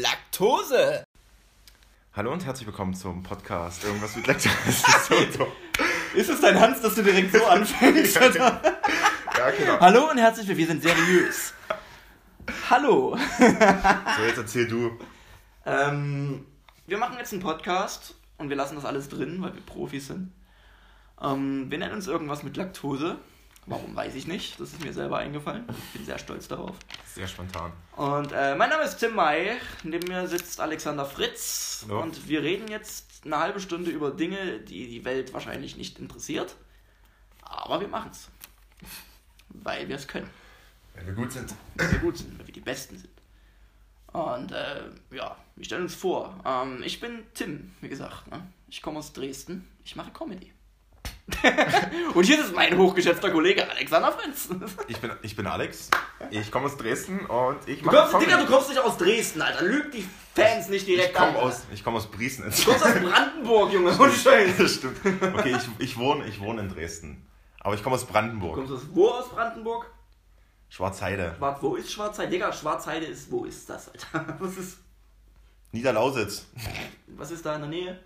Laktose. Hallo und herzlich willkommen zum Podcast. Irgendwas mit Laktose. ist so. Ist es dein Hans, dass du direkt so anfängst? ja, genau. Hallo und herzlich willkommen. Wir sind seriös. Hallo. So, jetzt erzähl du. Ähm, wir machen jetzt einen Podcast und wir lassen das alles drin, weil wir Profis sind. Ähm, wir nennen uns irgendwas mit Laktose. Warum weiß ich nicht. Das ist mir selber eingefallen. Ich bin sehr stolz darauf. Sehr spontan. Und äh, mein Name ist Tim May. Neben mir sitzt Alexander Fritz. Hallo. Und wir reden jetzt eine halbe Stunde über Dinge, die die Welt wahrscheinlich nicht interessiert. Aber wir machen es. Weil wir es können. Wenn wir gut sind. Weil wir gut sind, weil wir die Besten sind. Und äh, ja, wir stellen uns vor. Ähm, ich bin Tim, wie gesagt. Ne? Ich komme aus Dresden. Ich mache Comedy. Und hier ist mein hochgeschätzter Kollege Alexander Fritz. Ich bin, ich bin Alex. Ich komme aus Dresden und ich Du mache kommst, Comedy. Digga, du kommst nicht aus Dresden, Alter. Lüg die Fans nicht direkt ich komme an. aus, ich komm aus Briesnitz. Du kommst aus Brandenburg, Junge. Ohne Scheiß. Das stimmt. Okay, ich, ich, wohne, ich wohne in Dresden. Aber ich komme aus Du Brandenburg. kommst aus wo aus Brandenburg? Schwarzheide. Schwarz, wo ist Schwarzheide? Digga, Schwarzheide ist, wo ist das, Alter? Was ist, Niederlausitz. was ist da in der Nähe?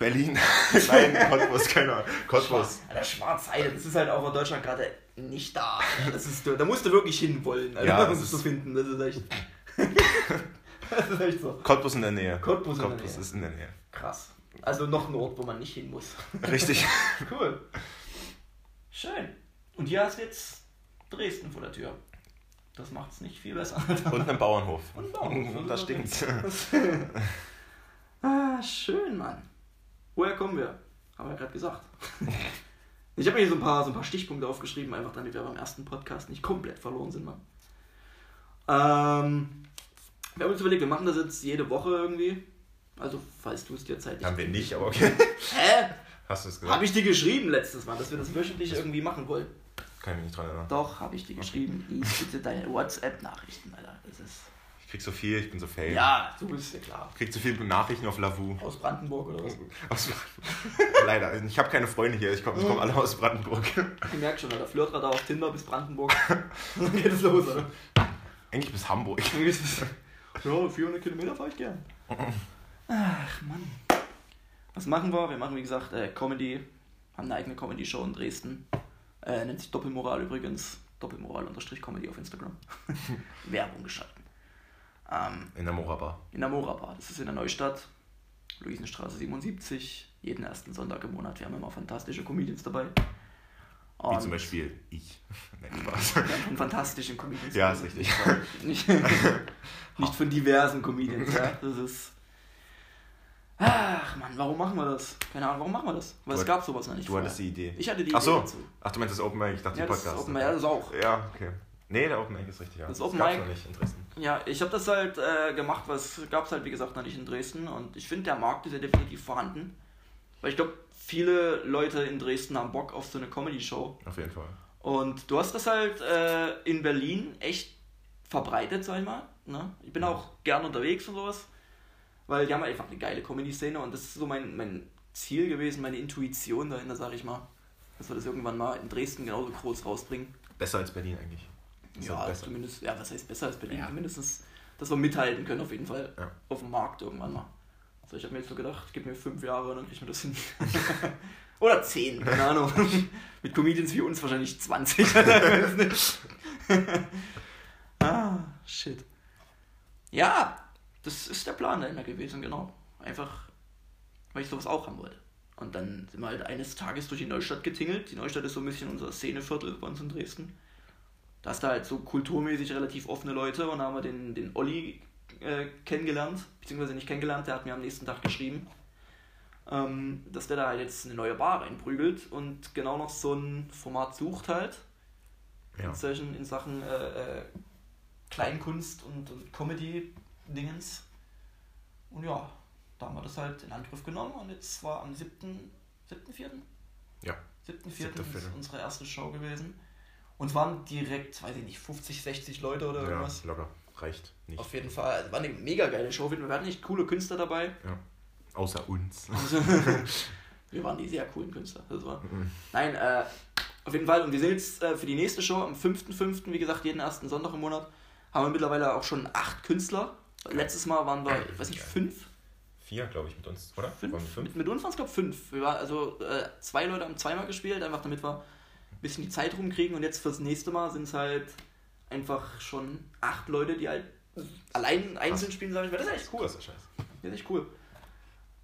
Berlin. Nein, Cottbus, keine Ahnung. Cottbus. Alter, Schwarzheide, das ist halt auch in Deutschland gerade nicht da. Das ist, da musst du wirklich hinwollen, Ja, um das es ist- zu finden. Das ist echt. das ist echt so. Cottbus in der Nähe. Cottbus in der Cottbus Nähe. ist in der Nähe. Krass. Also noch ein Ort, wo man nicht hin muss. Richtig. Cool. Schön. Und hier hast du jetzt Dresden vor der Tür. Das macht es nicht viel besser. Und einen Bauernhof. Und einen Bauernhof. Und da stinkt's. ah, schön, Mann. Woher kommen wir? Haben wir ja gerade gesagt. Ich habe mir hier so ein, paar, so ein paar Stichpunkte aufgeschrieben, einfach damit wir beim ersten Podcast nicht komplett verloren sind, Mann. Ähm, wir haben uns überlegt, wir machen das jetzt jede Woche irgendwie. Also, falls du es dir zeitlich. Haben wir nicht, aber okay. Hä? Hast du es gesagt? Habe ich dir geschrieben letztes Mal, dass wir das wöchentlich irgendwie machen wollen? Kann ich mich nicht dran erinnern. Doch, habe ich dir geschrieben. Lies bitte deine WhatsApp-Nachrichten, Alter. Das ist. Ich krieg so viel, ich bin so fail. Ja, du bist ja klar. Ich krieg so viele Nachrichten auf Lavu. Aus Brandenburg oder was? Aus Leider, ich habe keine Freunde hier. Ich komme komm alle aus Brandenburg. Ich merke schon, Alter. Flirtradar auf Tinder bis Brandenburg. Dann geht es los, oder? Eigentlich bis Hamburg. Ja, 400 Kilometer fahre ich gern. Ach, Mann. Was machen wir? Wir machen, wie gesagt, äh, Comedy. Haben eine eigene Comedy-Show in Dresden. Äh, nennt sich Doppelmoral übrigens. Doppelmoral-Comedy auf Instagram. Werbung geschalten. Ähm, In der Morabar. in der Mora Bar. Das ist in der Neustadt. Luisenstraße 77. Jeden ersten Sonntag im Monat. Wir haben immer fantastische Comedians dabei. Wie Und zum Beispiel ich. Nein, Spaß. von fantastischen Comedians. Ja, ist richtig. Nicht, nicht von diversen Comedians, ja. Das ist. Ach Mann, warum machen wir das? Keine Ahnung, warum machen wir das? Weil Du es gab sowas noch nicht. Du vorher. hattest die Idee. Ich hatte die Ach so. Idee dazu. Ach, du meinst das Open Mic? Ich dachte, Ja, die das Podcast. Open Mic, ja, das auch. Ja, okay. Nee, der Open Mic ist richtig, ja. Das Open gab's Mic- noch nicht in Dresden. Ja, ich habe das halt äh, gemacht, weil es gab es halt, wie gesagt, noch nicht in Dresden. Und ich finde, der Markt ist ja definitiv vorhanden. Weil ich glaube, viele Leute in Dresden haben Bock auf so eine Comedy-Show. Auf jeden Fall. Und du hast das halt äh, in Berlin echt verbreitet, sag ich mal. Ne? Ich bin auch gern unterwegs und sowas. Weil die haben einfach eine geile Comedy-Szene und das ist so mein, mein Ziel gewesen, meine Intuition dahinter, sag ich mal. Dass wir das irgendwann mal in Dresden genauso groß rausbringen. Besser als Berlin eigentlich. Ja, halt besser. zumindest, ja, was heißt besser als Berlin? Ja. Zumindest, dass wir mithalten können auf jeden Fall. Ja. Auf dem Markt irgendwann mal. Also ich habe mir jetzt so gedacht, gib mir fünf Jahre und dann kriegen wir das hin. Oder zehn, keine Ahnung. Mit Comedians wie uns wahrscheinlich 20. Ich weiß nicht. ah, shit. Ja, das ist der Plan dahinter gewesen, genau. Einfach, weil ich sowas auch haben wollte. Und dann sind wir halt eines Tages durch die Neustadt getingelt. Die Neustadt ist so ein bisschen unser Szeneviertel bei uns in Dresden. Da hast du halt so kulturmäßig relativ offene Leute und da haben wir den, den Olli äh, kennengelernt, beziehungsweise nicht kennengelernt, der hat mir am nächsten Tag geschrieben, ähm, dass der da halt jetzt eine neue Bar reinprügelt und genau noch so ein Format sucht halt Ja. in, solchen, in Sachen äh, äh, Kleinkunst und, und Comedy-Dingens. Und ja, da haben wir das halt in Angriff genommen und jetzt war am 7. 7.4. Ja. 7.4. Siebter ist unsere erste Show gewesen. Und es waren direkt, weiß ich nicht, 50, 60 Leute oder Ja, irgendwas. locker. Reicht nicht. Auf jeden Fall. Also war eine mega geile Show. Wir hatten nicht coole Künstler dabei. Ja. Außer uns. Also, wir waren die sehr coolen Künstler. Das war. Mhm. Nein, äh, auf jeden Fall. Und wir sind jetzt äh, für die nächste Show am 5.5., wie gesagt, jeden ersten Sonntag im Monat, haben wir mittlerweile auch schon acht Künstler. Letztes Mal waren wir, ich weiß nicht, fünf? Vier, glaube ich, mit uns, oder? Fünf? Waren fünf? Mit, mit uns waren es, glaube ich, fünf. Wir war, also äh, zwei Leute haben zweimal gespielt, einfach damit wir bisschen die Zeit rumkriegen. Und jetzt fürs nächste Mal sind es halt einfach schon acht Leute, die halt allein einzeln spielen, sage ich mal. Das ist echt cool. Das ist echt cool.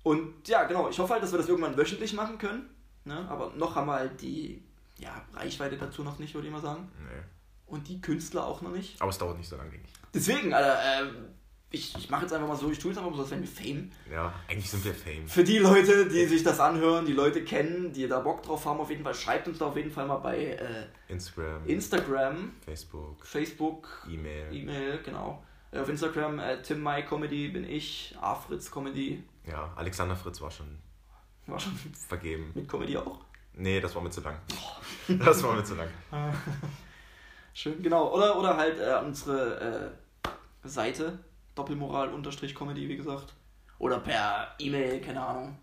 Und ja, genau, ich hoffe halt, dass wir das irgendwann wöchentlich machen können. Ne? Aber noch haben wir halt die ja, Reichweite dazu noch nicht, würde ich mal sagen. Nee. Und die Künstler auch noch nicht. Aber es dauert nicht so lange, denke ich. Deswegen, Alter, äh, ich, ich mache jetzt einfach mal so, ich tue jetzt einfach mal so, als wären wir Fame. Ja, eigentlich sind wir Fame. Für die Leute, die sich das anhören, die Leute kennen, die da Bock drauf haben, auf jeden Fall, schreibt uns da auf jeden Fall mal bei äh, Instagram, Instagram, Facebook, Facebook, E-Mail. E-Mail, genau. Äh, Auf Instagram, äh, Tim Mai Comedy bin ich, Afritz Comedy, Ja, Alexander Fritz war schon war schon vergeben. mit Comedy auch. Nee, das war mir zu lang. Das war mir zu lang. Schön, genau. Oder, oder halt äh, unsere äh, Seite, Doppelmoral-Comedy, wie gesagt. Oder per E-Mail, keine Ahnung.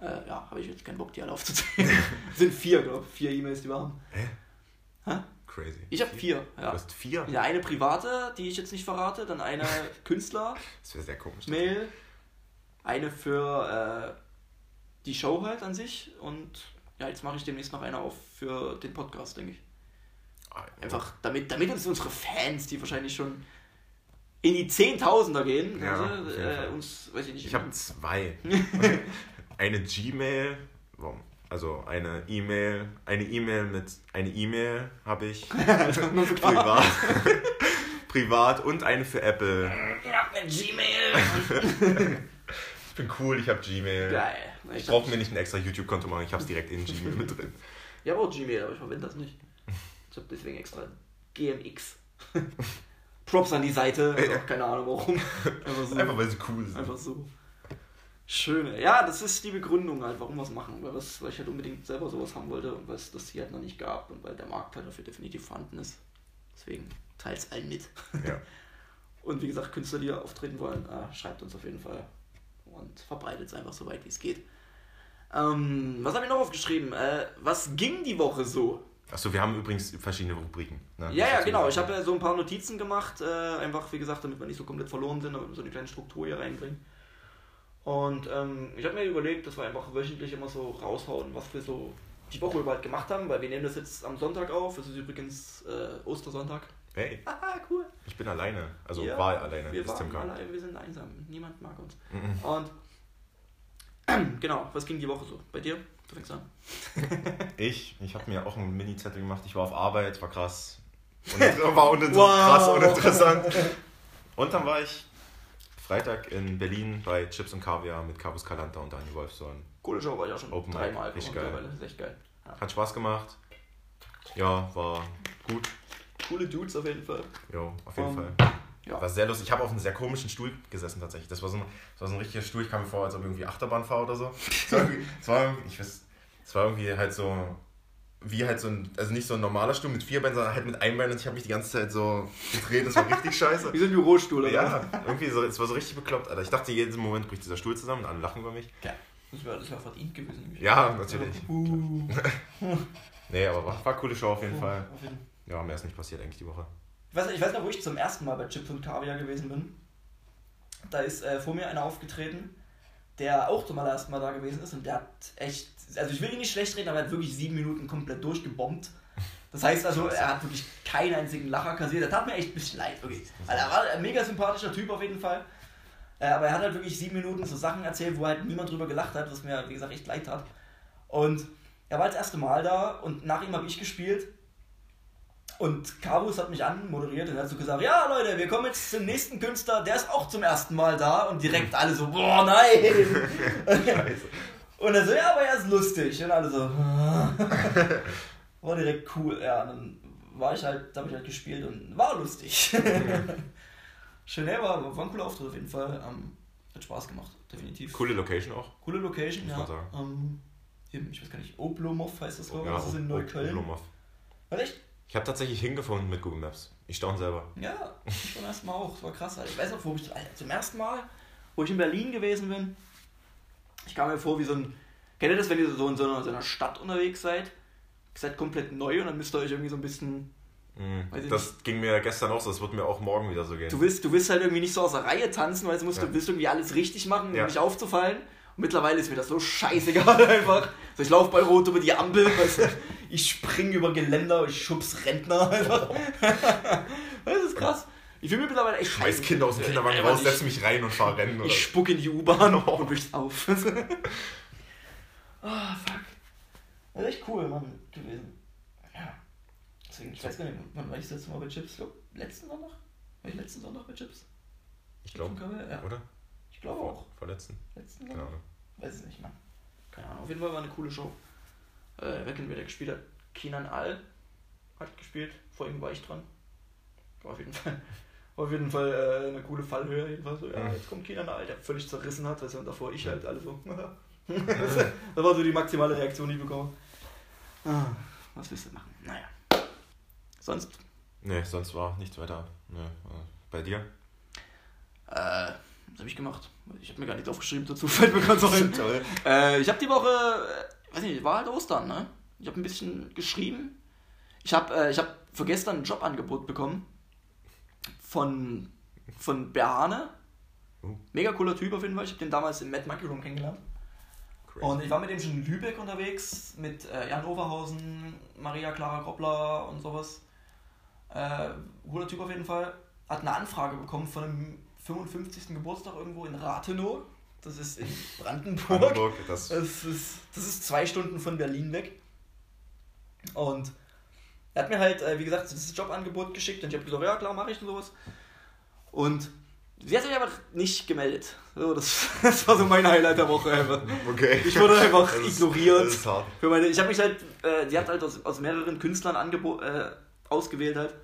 Äh, ja, habe ich jetzt keinen Bock, die alle aufzuzählen. sind vier, glaube ich. Vier E-Mails, die wir haben. Hä? Hä? Crazy. Ich habe vier, Du ja. hast vier? ja. Eine private, die ich jetzt nicht verrate, dann eine Künstler-Mail, Das wäre sehr komisch. eine für äh, die Show halt an sich und ja, jetzt mache ich demnächst noch eine auf für den Podcast, denke ich. Ah, Einfach, damit, damit uns unsere Fans, die wahrscheinlich schon in die Zehntausender gehen, Ja, also, äh, uns, weiß ich nicht. Ich habe zwei. eine Gmail, warum? also eine E-Mail, eine E-Mail mit, eine E-Mail habe ich privat, privat und eine für Apple. Ich hab eine Gmail. Ich bin cool, ich habe Gmail. Geil. Ich brauche mir nicht ein extra YouTube-Konto machen, ich habe es direkt in Gmail mit drin. Ich habe auch Gmail, aber ich verwende das nicht. Ich habe deswegen extra GMX. Props an die Seite. Ja. Auch keine Ahnung warum. Einfach so. Einfach weil sie cool sind. Einfach so. Schöne. Ja, das ist die Begründung halt, warum wir es machen. Weil, was, weil ich halt unbedingt selber sowas haben wollte und weil es das hier halt noch nicht gab und weil der Markt halt dafür definitiv vorhanden ist. Deswegen teils allen mit. Ja. Und wie gesagt, Künstler, die auftreten wollen, äh, schreibt uns auf jeden Fall und verbreitet es einfach so weit wie es geht. Ähm, was habe ich noch aufgeschrieben? Äh, was ging die Woche so? Achso, wir haben übrigens verschiedene Rubriken. Ne? Ja, ja, genau. Ich habe ja so ein paar Notizen gemacht, äh, einfach wie gesagt, damit wir nicht so komplett verloren sind, damit wir so eine kleine Struktur hier reinbringen. Und ähm, ich habe mir überlegt, dass wir einfach wöchentlich immer so raushauen, was wir so die Woche über halt gemacht haben, weil wir nehmen das jetzt am Sonntag auf. Es ist übrigens äh, Ostersonntag. Hey, Haha, cool. ich bin alleine. Also Ja, war alleine. Wir waren kam. alle, wir sind einsam. Niemand mag uns. Mhm. Und genau, was ging die Woche so? Bei dir? Du fängst an. Ich, ich habe mir auch einen Mini-Zettel gemacht. Ich war auf Arbeit, war krass. Und war uninter Wow. krass uninteressant. Und dann war ich Freitag in Berlin bei Chips und Kaviar mit Carlos Calanta und Daniel Wolfson. Coole Show war ich auch schon Open dreimal. richtig geil. ist echt geil. Ja. Hat Spaß gemacht. Ja, war gut. Coole Dudes auf jeden Fall. Jo, auf jeden Um, Fall. Ja. War sehr lustig. Ich habe auf einem sehr komischen Stuhl gesessen tatsächlich. Das war so ein, das war so ein richtiger Stuhl. Ich kam mir vor, als ob ich irgendwie Achterbahn fahre oder so. Es war, war, irgendwie- ich weiß, es war irgendwie halt so, wie halt so ein, also nicht so ein normaler Stuhl mit vier Beinen, sondern halt mit einem Bein und ich habe mich die ganze Zeit so gedreht. Das war richtig scheiße. Wie so ein Bürostuhl, oder? Ja, irgendwie so, es war so richtig bekloppt, Alter. Ich dachte, jeden Moment bricht dieser Stuhl zusammen und alle lachen über mich. Ja. Das wäre das wär verdient gewesen. nämlich. Ja, natürlich. Uh. Nee, aber war, war eine coole Show auf jeden Fall. Ja, mehr ist nicht passiert eigentlich die Woche. Ich weiß, ich weiß noch, wo ich zum ersten Mal bei Chips und Kaviar gewesen bin. Da ist äh, vor mir einer aufgetreten, der auch zum allerersten Mal da gewesen ist und der hat echt, also ich will ihn nicht schlecht reden, aber er hat wirklich sieben Minuten komplett durchgebombt. Das heißt also, er hat wirklich keinen einzigen Lacher kassiert. Das tat mir echt ein bisschen leid, wirklich. Weil er war ein mega sympathischer Typ auf jeden Fall. Äh, aber er hat halt wirklich sieben Minuten so Sachen erzählt, wo halt niemand drüber gelacht hat, was mir, wie gesagt, echt leid tat. Und er war das erste Mal da und nach ihm habe ich gespielt. Und Carus hat mich anmoderiert und hat so gesagt, ja Leute, wir kommen jetzt zum nächsten Künstler, der ist auch zum ersten Mal da und direkt alle so, boah nein! Und er so, ja, aber er ist lustig. Und alle so, war direkt cool. Ja, und dann war ich halt, da habe ich halt gespielt und war lustig. Ja, war, war ein cooler Auftritt auf jeden Fall. Ähm, hat Spaß gemacht, definitiv. Coole Location auch. Coole Location, Muss ja. man sagen. Ähm, ich weiß gar nicht, Oblomov heißt das, glaube ich. Ja, das ist in Neukölln. Oblomov. War echt? Ich habe tatsächlich hingefunden mit Google Maps. Ich staune selber. Ja, beim ersten Mal auch. Das war krass, Alter. Ich weiß noch, wo ich Alter, zum ersten Mal, wo ich in Berlin gewesen bin, ich kam mir vor wie so ein. Kennt ihr das, wenn ihr so in so einer, so einer Stadt unterwegs seid? Ihr seid komplett neu und dann müsst ihr euch irgendwie so ein bisschen ich Das ging mir gestern auch so, das wird mir auch morgen wieder so gehen. Du willst, du willst halt irgendwie nicht so aus der Reihe tanzen, weil du musst, Ja. du willst irgendwie alles richtig machen, um Ja. nicht aufzufallen. Und mittlerweile ist mir das so scheißegal einfach. So, ich laufe bei Rot über die Ampel, weißt du, ich springe über Geländer, ich schubs Rentner einfach. das ist krass. Ich fühle mich mittlerweile echt Schmeiß Kinder aus dem Kinderwagen raus, setz mich rein und fahr rennen. Oder? Ich spuck in die U-Bahn und brich's auf. Ah, fuck. Das ist echt cool, Mann, gewesen. Ja. Deswegen, ich weiß gar nicht, wann war ich das letzte Mal bei Chips? Ich glaube, letzten Sonntag? War ich letzten Sonntag bei Chips? ich glaube, Ja, oder? ich glaube auch. Vorletzten? Letzten Sonntag? Ahnung. Weiß es nicht, Mann. Keine Ahnung. Auf jeden Fall war eine coole Show. Äh, wer kennt, wer da gespielt hat? Kenan Al hat gespielt. Vor ihm war ich dran. War auf jeden Fall, war auf jeden Fall äh, eine coole Fallhöhe. Jedenfalls so, ja, jetzt kommt Kenan Al, der völlig zerrissen hat, weißt du, und davor ich halt alle so. das war so die maximale Reaktion, die ich bekomme. Ah, was willst du machen? Naja. Sonst, Nee, sonst war nichts weiter. Nee. äh, Bei dir? äh, was habe ich gemacht? Ich habe mir gar nichts aufgeschrieben dazu, fällt mir gerade so ein. Äh, ich habe die Woche, weiß nicht, war halt Ostern, ne? Ich habe ein bisschen geschrieben. Ich habe äh, ich hab für gestern ein Jobangebot bekommen von, von Berhane. Uh. Mega cooler Typ auf jeden Fall. Ich habe den damals im Mad Monkey Room kennengelernt. Crazy. Und ich war mit dem schon in Lübeck unterwegs, mit äh, Jan Overhausen, Maria Clara Groppler und sowas. Äh, cooler Typ auf jeden Fall. Hat eine Anfrage bekommen von einem 55. Geburtstag irgendwo in Rathenow. Das ist in Brandenburg. Hamburg, das Das ist, das ist zwei Stunden von Berlin weg. Und er hat mir halt, äh, wie gesagt, das Jobangebot geschickt und ich habe gesagt, ja klar, mache ich und sowas. Und sie hat sich einfach nicht gemeldet. So, das, das war so mein Highlight der Woche einfach. Okay. Ich wurde einfach Das ist- ignoriert. Das ist hart. Für meine, ich habe mich halt, äh, die hat halt aus, aus mehreren Künstlern angebo äh, ausgewählt halt.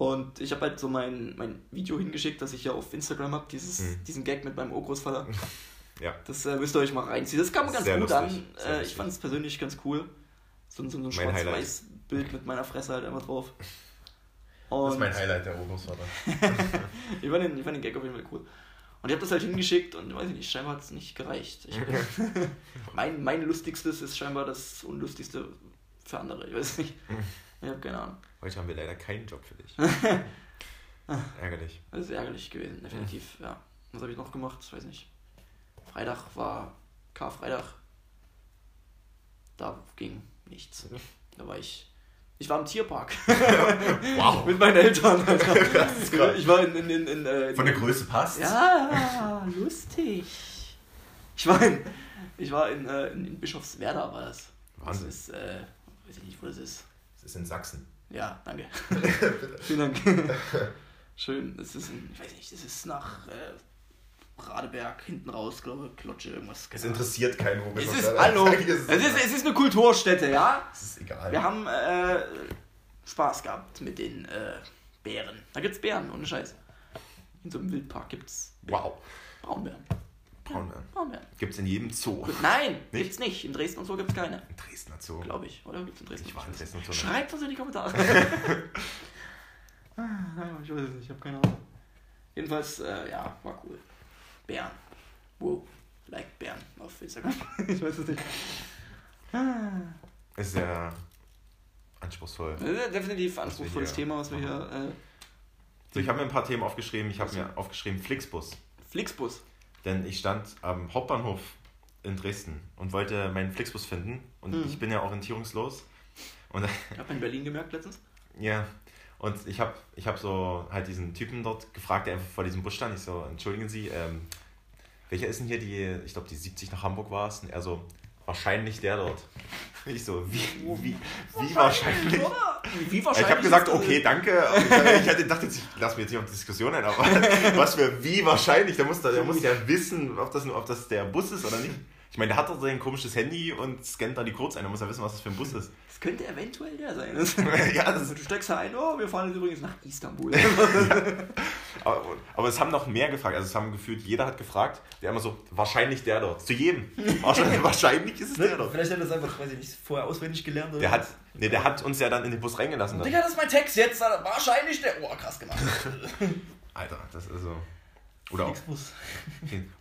Und ich habe halt so mein, mein Video hingeschickt, das ich ja auf Instagram habe, Mhm. diesen Gag mit meinem Urgroßvater. Ja. Das äh, müsst ihr euch mal reinziehen. Das kam ganz Sehr gut lustig, an. Äh, ich fand es persönlich ganz cool. So, so ein Mein schwarz-weiß Bild mit meiner Fresse halt einfach drauf. Das Und ist mein Highlight, der Urgroßvater. ich, fand den, ich fand den Gag auf jeden Fall cool. Und ich habe das halt hingeschickt und weiß ich nicht, scheinbar hat es nicht gereicht. Ich, mein, mein lustigstes ist scheinbar das unlustigste für andere. Ich weiß nicht. Ich habe keine Ahnung. Heute haben wir leider keinen Job für dich. Ärgerlich. Das ist ärgerlich gewesen, definitiv. Ja. Was habe ich noch gemacht? Ich weiß nicht. Freitag war Karfreitag. Da ging nichts. Da war ich. Ich war im Tierpark Wow. mit meinen Eltern. Alter. Das ist krass. Ich war in, in, in, in, äh, Von der Größe passt. Ja, lustig. Ich war in, ich war in, äh, in, in Bischofswerda war das. Wahnsinn. Das ist, äh, weiß ich nicht, wo das ist. Ist in Sachsen. Ja, danke. Vielen Dank. Schön. Das ist, in, ich weiß nicht, das ist nach äh, Radeberg hinten raus, glaube ich, Klotsche, irgendwas. Es keine Ahnung. interessiert keinen, wo wir Es ist, hallo, es ist, es ist eine Kulturstätte, ja? Es ist egal. Wir haben äh, Spaß gehabt mit den äh, Bären. Da gibt's Bären, ohne Scheiß. In so einem Wildpark gibt's wow. Braunbären. Braunbären. Braunbären. Gibt es in jedem Zoo. Nein, Nicht? gibt's nicht. In Dresden und so gibt's keine. In Dresdner Zoo. Glaube ich. Oder gibt's in Dresden? Ich war in Dresden und so. Schreibt das in die Kommentare. Ah, ich weiß es nicht, ich habe keine Ahnung. Jedenfalls, äh, ja, war cool. Bären. Wow. Like Bären auf Instagram. ich weiß es nicht. Ah. Ist sehr anspruchsvoll. Definitiv anspruchsvolles Thema, was wir hier. Äh, So, ich habe mir ein paar Themen aufgeschrieben. Ich habe mir aufgeschrieben Flixbus. Flixbus. Denn ich stand am Hauptbahnhof in Dresden und wollte meinen Flixbus finden. Und Mhm. ich bin ja orientierungslos. Und Ich habe in Berlin gemerkt letztens. ja, und ich habe ich hab so halt diesen Typen dort gefragt, der einfach vor diesem Bus stand. Ich so, entschuldigen Sie, ähm, welcher ist denn hier die, ich glaube die 70 nach Hamburg war es? Und er so, wahrscheinlich der dort. Ich so, wie, wie, wie wahrscheinlich? Wie Ich wahrscheinlich? habe gesagt, okay, danke. Ich, ich hatte dachte jetzt, ich lasse mir jetzt nicht auf die Diskussion ein, aber was für wie wahrscheinlich, der muss, da, der muss ja wissen, ob das, ob das der Bus ist oder nicht. Ich meine, der hat doch sein komisches Handy und scannt da die Codes ein, der muss ja wissen, was das für ein Bus ist. Das könnte eventuell der sein. ja, das Also du steckst da ein, oh, wir fahren jetzt übrigens nach Istanbul. aber, aber es haben noch mehr gefragt, also es haben gefühlt, jeder hat gefragt, der immer so, wahrscheinlich der dort. Zu jedem. Wahrscheinlich, wahrscheinlich ist es der dort. Vielleicht hat er das einfach, weiß ich nicht, vorher auswendig gelernt. Oder Der hat, nee, der hat uns ja dann in den Bus reingelassen. Digga, das ist mein Text jetzt. Wahrscheinlich der. Oh, krass gemacht. Alter, das ist so. Oder auch, Flixbus.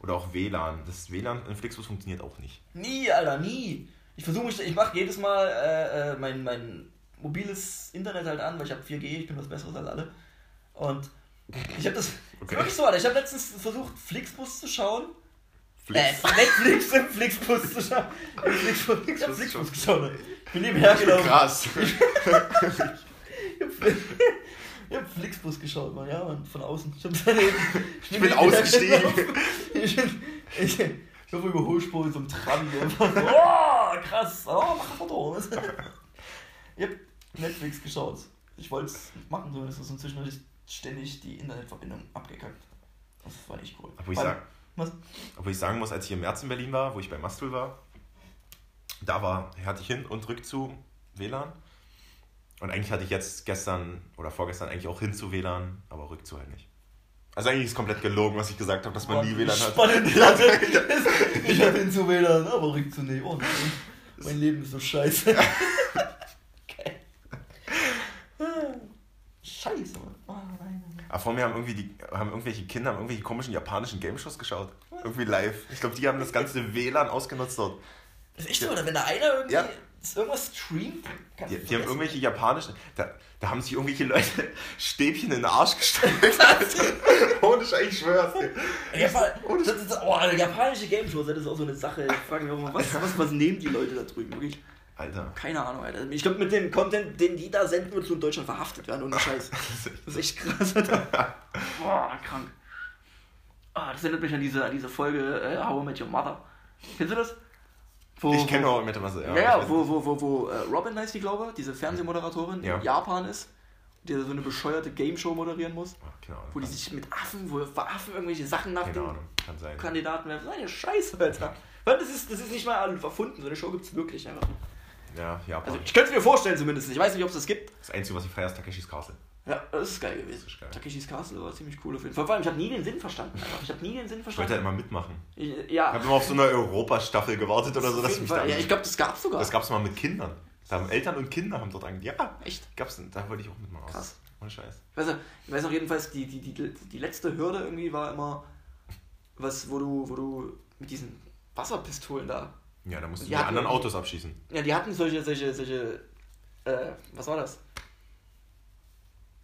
oder auch WLAN. Das WLAN in Flixbus funktioniert auch nicht. Nie, Alter, nie. Ich versuche mich, ich mache jedes Mal äh, äh, mein, mein, mobiles Internet halt an, weil ich habe 4G, ich bin was Besseres als alle. Und ich habe das Okay. wirklich so, Alter. Ich habe letztens versucht, Flixbus zu schauen. Flix. Äh, Netflix im Flixbus zu schauen. Flixbus, ich habe Flixbus geschaut. Ich bin nebenher gelaufen. Krass. Ich hab, ich hab Flixbus geschaut, Mann, ja, Mann, von außen. Ich, hab daneben, ich bin ausgestiegen. Ich bin, ich, ich auf Überholspur in so einem Trabi einfach so, oh, krass, oh, mach ein Foto. Ich hab Netflix geschaut. Ich wollte es machen, so ist es inzwischen ich ständig die Internetverbindung abgekackt. Das war nicht cool. Obwohl ich, Weil- sag, Was? obwohl ich sagen muss, als ich im März in Berlin war, wo ich bei Mastul war, da war, hatte ich hin und rück zu WLAN. Und eigentlich hatte ich jetzt gestern oder vorgestern eigentlich auch hin zu WLAN, aber rück zu halt nicht. Also eigentlich ist komplett gelogen, was ich gesagt habe, dass man nie WLAN hat. Spannend, Latte. Ich hatte ihn zu WLAN, aber rück zu nee. Oh nein. Mein Leben ist so scheiße. Geil. Scheiße, Mann. Oh nein. Aber vor mir haben irgendwie die, haben irgendwelche Kinder haben irgendwelche komischen japanischen Game-Shows geschaut. Irgendwie live. Ich glaube, die haben das ganze WLAN ausgenutzt dort. Das ist echt so, oder wenn da einer irgendwie Ja. Irgendwas streamt, Die, die haben irgendwelche japanischen. Da, da haben sich irgendwelche Leute Stäbchen in den Arsch gesteckt. Ohne Scheiß, ich schwör's dir. Japan, das ist, oh, japanische Game Shows, das ist auch so eine Sache. Ich frage mich auch mal, was, was, was nehmen die Leute da drüben? Wirklich? Alter. Keine Ahnung, Alter. Ich glaube, mit dem Content, den die da senden, wird so in Deutschland verhaftet werden, ohne Scheiß. Das ist echt krass, Alter. Boah, krank. Ah, das erinnert mich an diese, an diese Folge äh, How I Met Your Mother. Kennst du das? Wo, Ich kenne auch mit dem Wasser. Ja, ja, wo, wo, wo, wo äh, Robin heißt die, glaube ich, diese Fernsehmoderatorin, Ja. in Japan ist, die so eine bescheuerte Game Show moderieren muss, keine Ahnung. wo die sich mit Affen, wo für Affen irgendwelche Sachen nach Keine den Ahnung. Kann sein. Kandidaten werfen. Eine Scheiße, Alter. Weil das ist, das ist nicht mal erfunden, so eine Show gibt es wirklich einfach. Ja, Japan. Also ich könnte es mir vorstellen zumindest. Ich weiß nicht, ob es das gibt. das Einzige, was ich feiere, ist Takeshis Castle. Ja, das ist geil gewesen. ist geil. Takeshis Castle war ziemlich cool auf jeden Fall. Vor allem, ich habe nie den Sinn verstanden. Einfach. Ich habe nie den Sinn Ich wollte verstanden. ja immer mitmachen. Ich, Ich ja, habe immer auf so eine Europastaffel gewartet oder so, dass jeden mich da. Ja, ich glaube, das gab es sogar. das gab's mal mit Kindern. Da haben Eltern und Kinder haben dort eigentlich. Ja, Echt? gab's. Da wollte ich auch mitmachen. Krass. Ohne Scheiß. Ich weiß, noch- ich weiß noch jedenfalls, die, die, die, die letzte Hürde irgendwie war immer, was, wo du, wo du mit diesen Wasserpistolen da. Ja, da mussten Die die anderen Autos abschießen. Ja, die hatten solche, solche, solche, äh, was war das?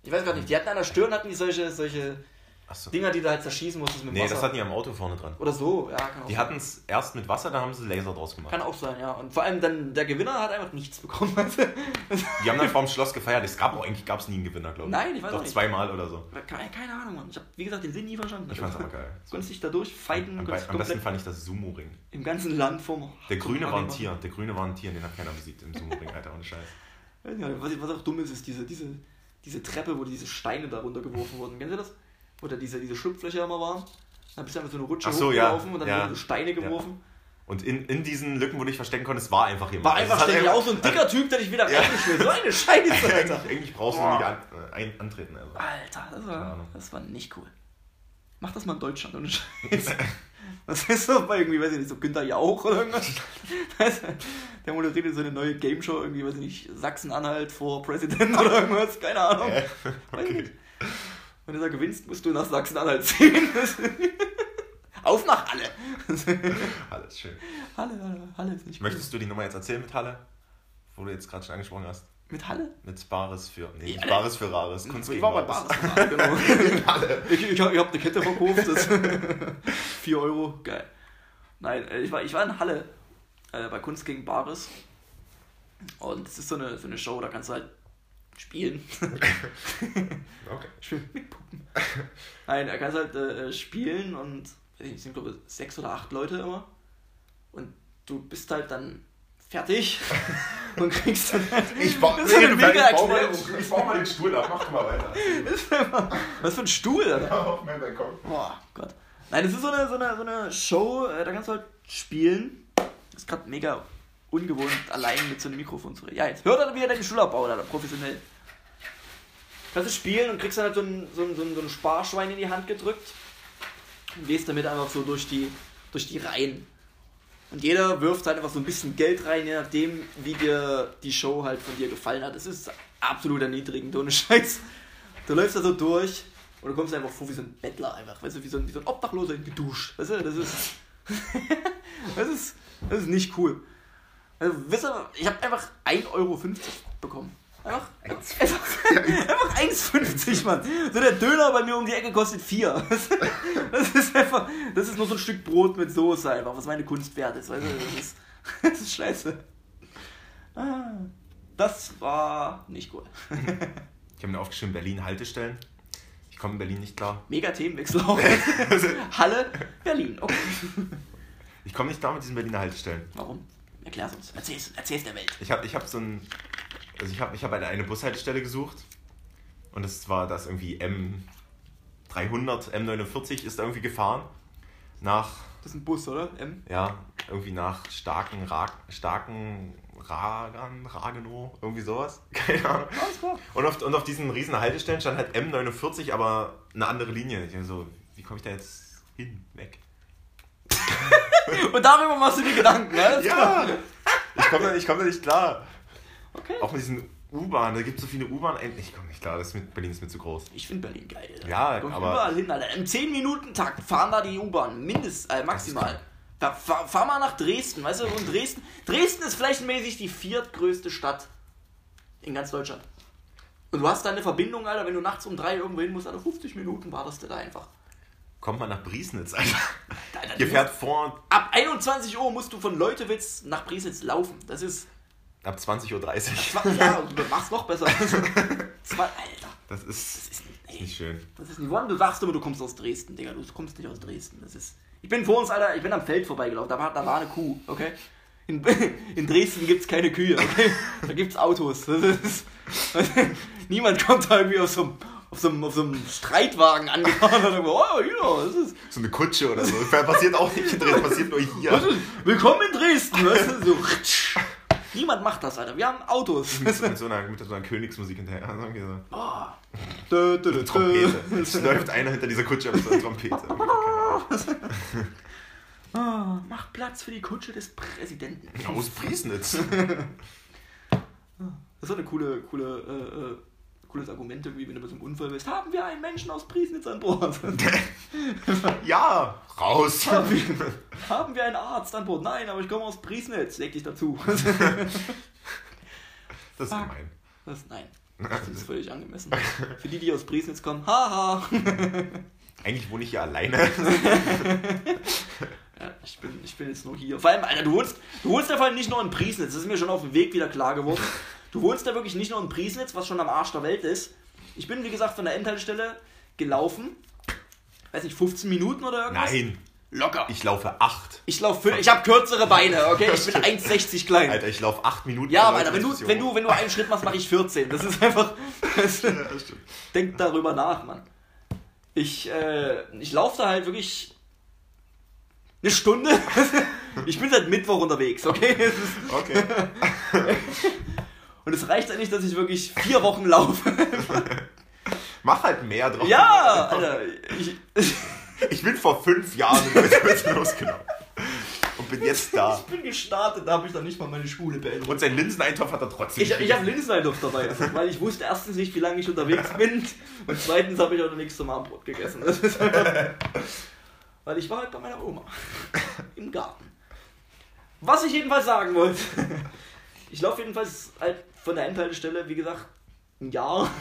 Ich weiß gar nicht, die hatten an der Stirn hatten die solche, solche Achso. Dinger, die du halt zerschießen musstest mit Nee, Wasser. das hatten die am Auto vorne dran. Oder so, ja, kann auch Die hatten es erst mit Wasser, da haben sie Laser draus gemacht. Kann auch sein, ja. Und vor allem dann, der Gewinner hat einfach nichts bekommen. weißt du? Die haben dann vorm Schloss gefeiert. Es gab auch eigentlich gab's nie einen Gewinner, glaube ich. Nein, ich weiß Doch auch nicht. zweimal oder so. keine, Ahnung, Mann. Ich habe, wie gesagt, den Sinn nie verstanden. Ich fand's aber geil. Du konntest dich da durchfighten, Am, am besten fand ich das Sumo-Ring. im ganzen Land vom... Der Grüne war ein Tier. Der Grüne war ein Tier, den hat keiner besiegt im Sumo-Ring, Alter, ohne Scheiß. Was, was auch dumm ist, ist diese, diese, diese Treppe, wo diese Steine da runtergeworfen wurden. Kennen Sie das? Wo da diese, diese Schlupflöcher immer waren. Da bist du einfach so eine Rutsche so, ja. hochgelaufen und dann Ja. wurden so Steine geworfen. Und in, in diesen Lücken, wo du dich verstecken konntest, war einfach jemand. War Also einfach hat ständig auch so ein dicker Typ, der dich wieder Ja. reingeschmissen So eine Scheiße, Alter. eigentlich, eigentlich brauchst du nicht an, äh, ein, antreten. Also. Alter, das war, das war nicht cool. Mach das mal in Deutschland, ohne Scheiß. Was ist so bei irgendwie, weiß ich nicht, so Günther Jauch oder irgendwas? Der moderiert so eine neue Game Show, irgendwie, weiß ich nicht, Sachsen-Anhalt vor Präsident oder irgendwas, keine Ahnung. Äh, okay. Wenn du da gewinnst, musst du nach Sachsen-Anhalt ziehen. Auf nach Halle. Alles schön. Halle, Halle, Halle ist nicht. Möchtest du die Nummer jetzt erzählen mit Halle? Wo du jetzt gerade schon angesprochen hast. Mit Halle? Mit Bares für. Nee, Ja, Bares für Rares. Kunst Ich war bei Bares. Bares. genau. Halle. Ich, ich, hab- ich hab eine Kette verkauft. Das 4 Euro. Geil. Nein, äh, ich war, ich war in Halle äh, bei Kunst gegen Bares. Und es ist so eine, so eine Show, da kannst du halt spielen. Okay. Spielen mit Puppen. Nein, da kannst du halt äh, spielen und weiß ich nicht, es sind glaube ich sechs oder acht Leute immer. Und du bist halt dann fertig und kriegst dann halt. Ich baue Das ist eine mega Erklärung. ich bau mal den Stuhl ab. Mach mal weiter. Was für ein Stuhl, Alter. Auf meinen Balkon. Boah, Gott. Nein, das ist so eine, so eine, so eine Show, äh, da kannst du halt spielen. Das ist gerade mega ungewohnt, allein mit so einem Mikrofon zu reden. Ja, jetzt hört er wieder Stuhl abbauen, Alter, professionell. Kannst du spielen und kriegst dann halt so ein, so, ein, so, ein, so ein Sparschwein in die Hand gedrückt und gehst damit einfach so durch die, durch die Reihen. Und jeder wirft halt einfach so ein bisschen Geld rein, je nachdem, wie dir die Show halt von dir gefallen hat. Das ist absolut erniedrigend, ohne Scheiß. Du läufst da so durch und du kommst einfach vor wie so ein Bettler einfach, weißt du, wie so ein, wie so ein Obdachloser geduscht. Weißt du, das ist. das ist. Das ist nicht cool. Also, wisst ihr, ich habe einfach 1,50 Euro bekommen. Einfach, einfach, einfach 1,50, Mann. So der Döner bei mir um die Ecke kostet 4. Das ist einfach, das ist nur so ein Stück Brot mit Soße einfach, was meine Kunst wert ist. Weißt du, das ist, das ist scheiße. Ah, Das war nicht cool. Ich habe mir aufgeschrieben, Berlin Haltestellen. Ich komme in Berlin nicht klar. Mega Themenwechsel auch. Halle, Berlin. Okay. Ich komme nicht klar mit diesen Berliner Haltestellen. Warum? Erklär's uns. Erzähl's, erzähl's der Welt. Ich habe ich hab so ein. Also ich habe ich hab eine, eine Bushaltestelle gesucht. Und das war das irgendwie M300, M49 ist da irgendwie gefahren. Nach, Das ist ein Bus, oder? M? ja, irgendwie nach starken, Ra starken Ragan, Ragenow, irgendwie sowas. Keine Ahnung. Alles klar. Und auf, und auf diesen riesen Haltestellen stand halt M49, aber eine andere Linie. Ich dachte so, wie komme ich da jetzt hin? Weg. Und darüber machst du dir Gedanken, klar. Ja! Ich komme da, ich komm da nicht klar. Okay. Auch mit diesen U-Bahnen, da gibt es so viele U-Bahnen. Ich komme nicht klar, das mit, Berlin ist mir zu groß. Ich finde Berlin geil. Alter. Ja, Komm aber- Überall hin, Alter. Im 10-Minuten-Takt fahren da die U-Bahn. Mindest, äh, maximal. Da, fahr, fahr mal nach Dresden, weißt du? Und Dresden, Dresden ist flächenmäßig die viertgrößte Stadt in ganz Deutschland. Und du hast da eine Verbindung, Alter, wenn du nachts um drei irgendwo hin musst, Alter, 50 Minuten wartest du da einfach. Kommt mal nach Briesnitz, Alter. Hier du fährt vor, ab 21 Uhr musst du von Leutewitz nach Priesnitz laufen. Das ist. ab 20.30 Uhr. Ja, du machst noch besser. Zwei, Alter. Das ist, Das ist, ist nicht schön. Das ist nicht wahr. Du sagst immer, du kommst aus Dresden, Digga. Du kommst nicht aus Dresden. Das ist. Ich bin vor uns, Alter, ich bin am Feld vorbeigelaufen. Da war, da war eine Kuh, okay? In, in Dresden gibt es keine Kühe, okay? Da gibt es Autos. Das ist, niemand kommt da irgendwie auf so einem, auf so einem, auf so einem Streitwagen angefahren und sagt, oh, hier, das ist, So eine Kutsche oder so. Das passiert auch nicht in Dresden, passiert nur hier. willkommen in Dresden, weißt du? So, niemand macht das, Alter. Wir haben Autos. Mit, mit, so einer, mit so einer Königsmusik hinterher. Also irgendwie so. Oh. Dö, dö, dö. Trompete. Es läuft einer hinter dieser Kutsche mit so einer Trompete. Ah, mach Platz für die Kutsche des Präsidenten. Aus Priesnitz. Das ist eine coole, coole, äh, äh, cooles Argument, irgendwie, wenn du bei so einem Unfall bist. Haben wir einen Menschen aus Priesnitz an Bord? Ja, raus. haben, wir, haben wir einen Arzt an Bord? Nein, aber ich komme aus Priesnitz. Leg dich dazu. Das ist gemein. Das, nein, das ist völlig angemessen. Für die, die aus Priesnitz kommen, haha. Eigentlich wohne ich hier alleine. Ja, ich bin, ich bin jetzt nur hier. Vor allem, Alter, du wohnst, du wohnst ja vor allem nicht nur in Priesnitz. Das ist mir schon auf dem Weg wieder klar geworden. Du wohnst ja wirklich nicht nur in Priesnitz, was schon am Arsch der Welt ist. Ich bin, wie gesagt, von der Endhaltestelle gelaufen. Weiß nicht, 15 Minuten oder irgendwas? Nein, Locker. ich laufe acht. Ich laufe ich habe kürzere Beine, okay? Ich bin 1,60 klein. Alter, ich laufe acht Minuten. Ja, Alter, wenn du, wenn du, wenn du einen Schritt machst, mache ich 14. Das ist einfach. Das, Ja, das denk darüber nach, Mann. Ich, äh, ich laufe da halt wirklich eine Stunde. Ich bin seit Mittwoch unterwegs, okay? Okay. Und es reicht ja nicht, dass ich wirklich vier Wochen laufe. Mach halt mehr drauf. Ja, Alter. Ich, Ich bin vor fünf Jahren mit losgelaufen. Und bin jetzt da. ich bin gestartet, da habe ich dann nicht mal meine Schule beendet. Und seinen Linseneintopf hat er trotzdem. Ich, ich habe Linseneintopf dabei, weil ich wusste erstens nicht, wie lange ich unterwegs bin und zweitens habe ich unterwegs zum Abendbrot gegessen. Weil ich war halt bei meiner Oma im Garten. Was ich jedenfalls sagen wollte, ich laufe jedenfalls halt von der Endhaltestelle, wie gesagt, ein Jahr.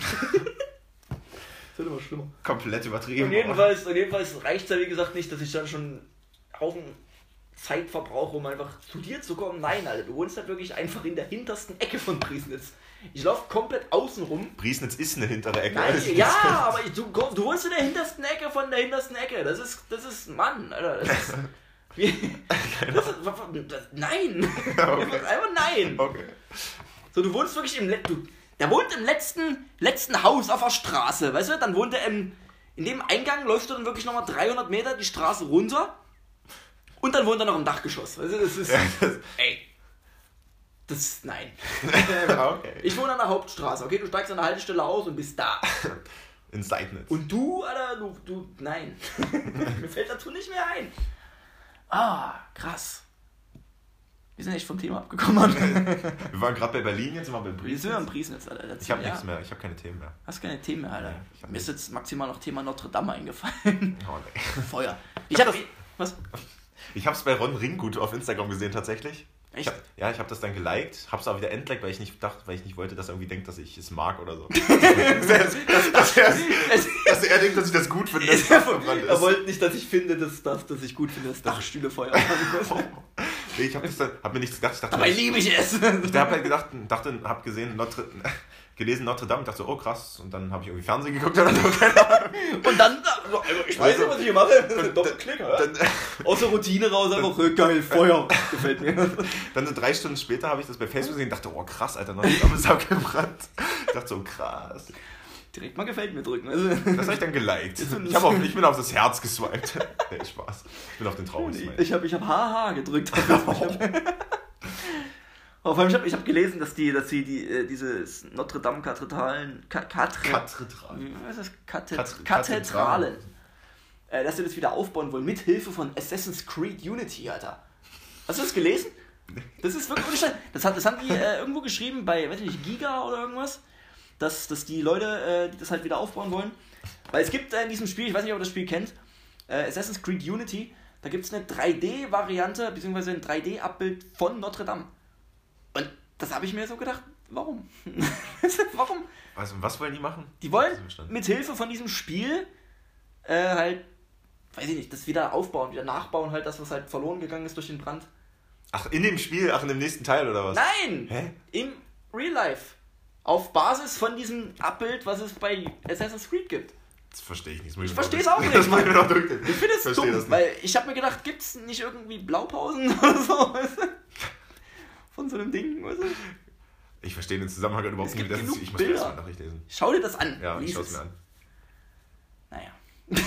Das wird immer schlimmer. komplett übertrieben. Und jedenfalls, und jedenfalls reicht es ja wie gesagt nicht, dass ich dann schon Haufen Zeit verbrauche, um einfach zu dir zu kommen. Nein, Alter, du wohnst halt wirklich einfach in der hintersten Ecke von Priesnitz. Ich laufe komplett außen rum. Briesnitz ist eine hintere Ecke. Nein, Das ist- ja, aber ich, du, du wohnst in der hintersten Ecke von der hintersten Ecke. Das ist, das ist, Mann, Alter, das ist, wie, das ist das, nein, Okay. einfach nein. Okay. So, du wohnst wirklich im letzten. Der wohnt im letzten, letzten Haus auf der Straße, weißt du? Dann wohnt er im. In dem Eingang läufst du dann wirklich nochmal 300 Meter die Straße runter. Und dann wohnt er noch im Dachgeschoss. Du, das ist. Ja, das, Ey. Das ist. Nein. okay. Ich wohne an der Hauptstraße, okay? Du steigst an der Haltestelle aus und bist da. In Seidnitz. Und du, Alter, du. du nein. Mir fällt dazu nicht mehr ein. Ah, krass. Wir sind echt vom Thema abgekommen. Wir waren gerade bei Berlin, jetzt sind wir bei Wir Briesnitz. sind am Priesnitz, Alter. Das- Ich habe ja. nichts mehr, ich habe keine Themen mehr. Hast keine Themen mehr, Alter. Nee, ich Mir ist jetzt maximal noch Thema Notre Dame eingefallen. Oh, nee. Feuer. Ich hab. Was? Ich habe es bei Ron Ringgut auf Instagram gesehen tatsächlich. Ich hab, ja, ich habe das dann geliked, hab's aber wieder entliked, weil ich nicht dachte, weil ich nicht wollte, dass er irgendwie denkt, dass ich es mag oder so. dass, dass, er, dass er denkt, dass ich das gut finde. dass das er wollte nicht, dass ich finde, dass, dass, dass ich gut finde, dass Dachstühle Feuer. Nee, ich habe hab mir nichts gedacht. Ich dachte, Aber ich, liebe ich es. ich habe halt gedacht, dachte, hab gesehen, Notre, gelesen Notre Dame, dachte so, oh krass, und dann habe ich irgendwie Fernsehen geguckt oder so. Und dann, also ich weiß nicht, was ich hier mache. Doppelklick, Dann, Aus der Routine raus, einfach äh, geil, Feuer. Gefällt mir. dann so drei Stunden später habe ich das bei Facebook gesehen und dachte, oh krass, Alter, Notre Dame ist abgebrannt. Ich dachte so, krass. Direkt mal gefällt mir drücken. Also, Das habe ich dann geliked. Ich, hab auf, ich bin auf das Herz geswiped. Nee, Spaß. Ich bin auf den Trauer geswiped. ich habe ich hab HH gedrückt. Oh, vor allem, ich habe ich hab gelesen, dass die, dass sie die, äh, dieses Notre Dame Kathedralen, Ka Kathe, Kathedral. wie heißt das? Kathe Kath- Kathedralen, äh, dass sie das wieder aufbauen wollen, mit Hilfe von Assassin's Creed Unity, Alter. Hast du das gelesen? Das ist wirklich. Das, hat, das haben die äh, irgendwo geschrieben bei, weiß ich nicht, Giga oder irgendwas, dass, dass die Leute, äh, die das halt wieder aufbauen wollen. Weil es gibt in diesem Spiel, ich weiß nicht, ob ihr das Spiel kennt, äh, Assassin's Creed Unity, da gibt es eine 3D-Variante, beziehungsweise ein 3D-Abbild von Notre Dame. Und das habe ich mir so gedacht, warum? warum? Also, was wollen die machen? Die wollen mit Hilfe von diesem Spiel äh, halt, weiß ich nicht, das wieder aufbauen, wieder nachbauen, halt das, was halt verloren gegangen ist durch den Brand. Ach, in dem Spiel? Ach, in dem nächsten Teil oder was? Nein! Hä? Im Real Life. Auf Basis von diesem Abbild, was es bei Assassin's Creed gibt. Das verstehe ich nicht. Ich versteh's durch- auch nicht, Das muss ich mir finde es Verstehe dumm, das weil ich habe mir gedacht, gibt's nicht irgendwie Blaupausen oder so? weißt du? Von so einem Ding, weißt du? Ich verstehe den Zusammenhang überhaupt Es nicht. gibt Das ist, ich muss mir das Bilder. mal nachlesen. Schau dir das an. Ja, ich lies schaue es es. mir an. Naja.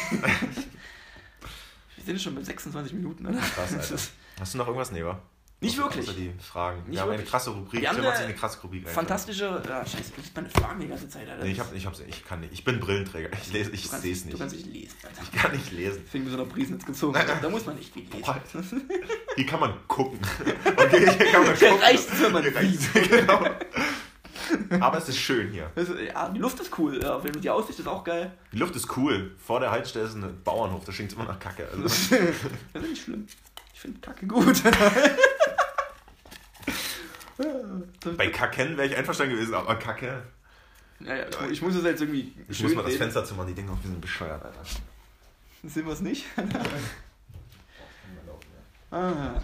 Wir sind schon bei 26 Minuten, oder? Krass, Alter. Hast du noch irgendwas, Neva? Nicht wirklich. Die Fragen. Nicht wir haben eine wirklich. krasse Rubrik. Wir haben eine eine krasse Rubrik. Fantastische. Ja, scheiße, du liest meine Fragen die ganze Zeit, Alter. Nee, ich, hab, ich, hab's, ich kann nicht. Ich bin Brillenträger. Ich lese, ich sehe es nicht. Du kannst nicht lesen, Alter. Ich kann nicht lesen. Deswegen bist du nach Priesnitz gezogen. Da muss man nicht viel lesen. Boah. Hier kann man gucken. Okay, hier kann man Hier gucken. reicht's, wenn man Hier reicht's, genau. Aber es ist schön hier. Ist- Ja, die Luft ist cool. Ja, die Aussicht ist auch geil. Die Luft ist cool. Vor der Haltestelle ist ein Bauernhof, da stinkt immer nach Kacke. Also, Das ist nicht schlimm. Ich finde Kacke gut. Bei Kacken wäre ich einverstanden gewesen, aber Kacke. Ja, ja, ich, mu- ich muss es jetzt irgendwie Ich muss mal das reden. Fenster zu machen, die Dinger wir sind bescheuert, Alter. Sehen wir es nicht? ah.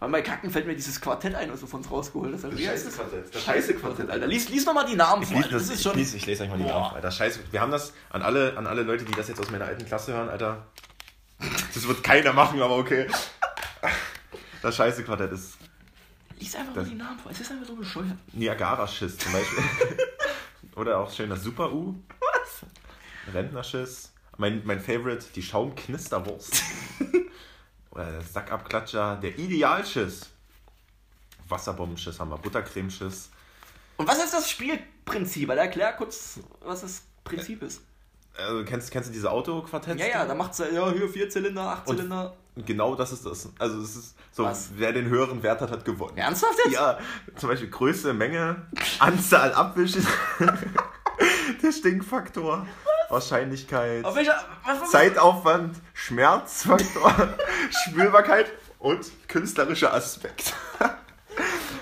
Weil bei Kacken fällt mir dieses Quartett ein, was du von uns rausgeholt hast. Also, wie heißt das? Das Scheiße-Quartett, Alter. Lies, lies nochmal die Namen Ich vor. lese, Alter. das, Das ist ich, schon. lese, ich lese euch mal die. Namen, Alter. Scheiße. Wir haben das an alle, an alle Leute, die das jetzt aus meiner alten Klasse hören, Alter. Das wird keiner machen, aber okay. Das Scheiße-Quartett ist Lies einfach mal Das- die Namen vor. Es ist einfach so bescheuert. Niagara-Schiss zum Beispiel. Oder auch schön das Super-U. Was? Rentnerschiss. Mein, mein Favorite, die Schaumknisterwurst. Oder der Sackabklatscher, der Idealschiss. Wasserbombenschiss haben wir, Buttercremeschiss. Und was ist das Spielprinzip? Alter, erklär kurz, was das Prinzip ist. Also, kennst, kennst du diese Autoquartetts? Ja, ja, da macht's ja, ja, hier vier Zylinder, acht Und- Zylinder. Genau das ist das. Also es ist so, Was? wer den höheren Wert hat, hat gewonnen. Ernsthaft jetzt? Ja, zum Beispiel Größe, Menge, Anzahl Abwischen, der Stinkfaktor, Wahrscheinlichkeit, welcher. Was, Zeitaufwand, Schmerzfaktor, Spürbarkeit und künstlerischer Aspekt.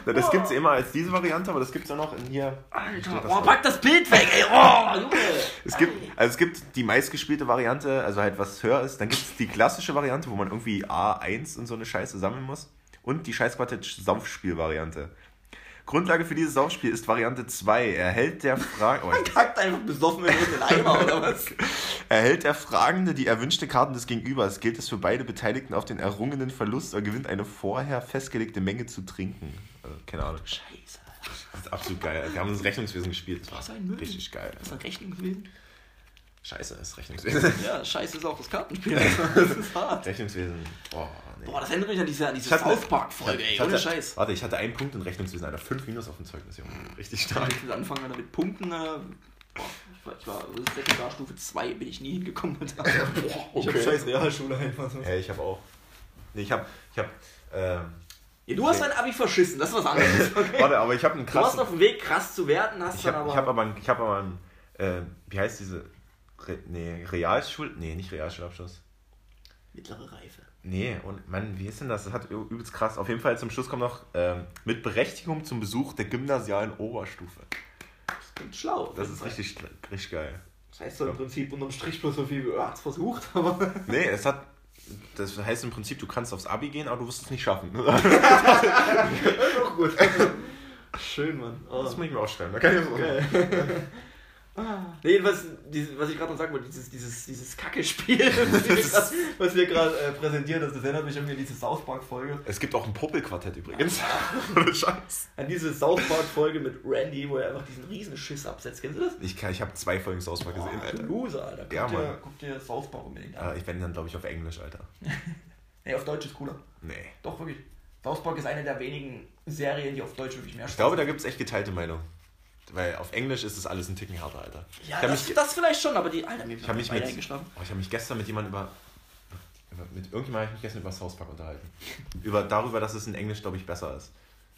Das gibt es immer als diese Variante, aber das gibt es auch noch in hier. Alter, oh, pack das Bild weg, ey. Oh, Junge. Es gibt, also es gibt die meistgespielte Variante, also halt was höher ist. Dann gibt es die klassische Variante, wo man irgendwie A1 und so eine Scheiße sammeln muss. Und die Scheißquartett-Saufspiel-Variante. Grundlage für dieses Saufspiel ist Variante 2. Erhält der, Fra oh, Man kackt einfach besoffen in den Eimer, oder was? erhält der Fragende die erwünschte Karten des Gegenübers, gilt es für beide Beteiligten auf den errungenen Verlust oder gewinnt eine vorher festgelegte Menge zu trinken. Also, keine Ahnung. Scheiße. Das ist absolut geil. Wir haben das Rechnungswesen gespielt. Das war ein Müll. richtig geil. Das ist ein Rechnungswesen. Scheiße, das Rechnungswesen. Ja, scheiße ist auch das Kartenspiel. Das ist hart. Rechnungswesen. Boah, nee. Boah, das erinnert mich an diese, an diese South Park-Folge, ey. Ohne hatte- Scheiß. Warte, ich hatte einen Punkt in Rechnungswesen, Alter. Fünf Minus auf dem Zeugnis, Junge. Richtig stark. Ich will anfangen Alter, mit Punkten. Äh, boah, ich war, ich war Sekundarstufe 2 bin ich nie hingekommen. Alter. Ich hab okay. scheiß Realschule einfach so. Hey, ich habe auch. Nee, ich habe. Ich hab, ähm, Ja, du hast dein Abi verschissen, das ist was anderes. Okay? warte, aber ich habe einen Du warst auf dem Weg, krass zu werden, hast Ich dann habe aber. ich hab aber, einen- ich hab aber einen, äh, wie heißt diese, Re, nee, Realschul, nee, nicht Realschulabschluss. Mittlere Reife. Nee, und Mann, wie ist denn das? Das hat übelst krass. Auf jeden Fall zum Schluss kommt noch ähm, mit Berechtigung zum Besuch der gymnasialen Oberstufe. Das klingt schlau. Das ist Fall. richtig, richtig geil. Das heißt so im Prinzip unterm Strich bloß so viel, hat es versucht, aber. Nee, es hat. Das heißt im Prinzip, du kannst aufs Abi gehen, aber du wirst es nicht schaffen. Doch gut. Schön, Mann. Oh. Das muss ich mir aufschreiben. Da kann ich Geil. Nee, was, was ich gerade noch sagen wollte, dieses, dieses, dieses Kacke-Spiel, was wir gerade äh, präsentieren, das, das erinnert mich irgendwie an diese South Park-Folge. Es gibt auch ein Puppelquartett übrigens. Scheiß. An diese South Park-Folge mit Randy, wo er einfach diesen riesen Schiss absetzt. Kennst du das? Ich, ich habe zwei Folgen South Park gesehen, Alter. Loser, Alter. Guck, Ja, dir, Mann. guck dir South Park unbedingt an. Aber ich bin dann, glaube ich, auf Englisch, Alter. Nee, auf Deutsch ist cooler. Nee. Doch, wirklich. South Park ist eine der wenigen Serien, die auf Deutsch wirklich mehr Ich glaube, da gibt es echt geteilte Meinung. Weil auf Englisch ist es alles ein Ticken härter, Alter. Ja, ich habe das, mich, das vielleicht schon, aber die. Alter, mir ich hab mich, mit, eingeschlafen. oh, ich hab mich gestern mit jemandem über, über. Mit irgendjemandem habe ich mich gestern über South Park unterhalten. Über, darüber, dass es in Englisch, glaube ich, besser ist.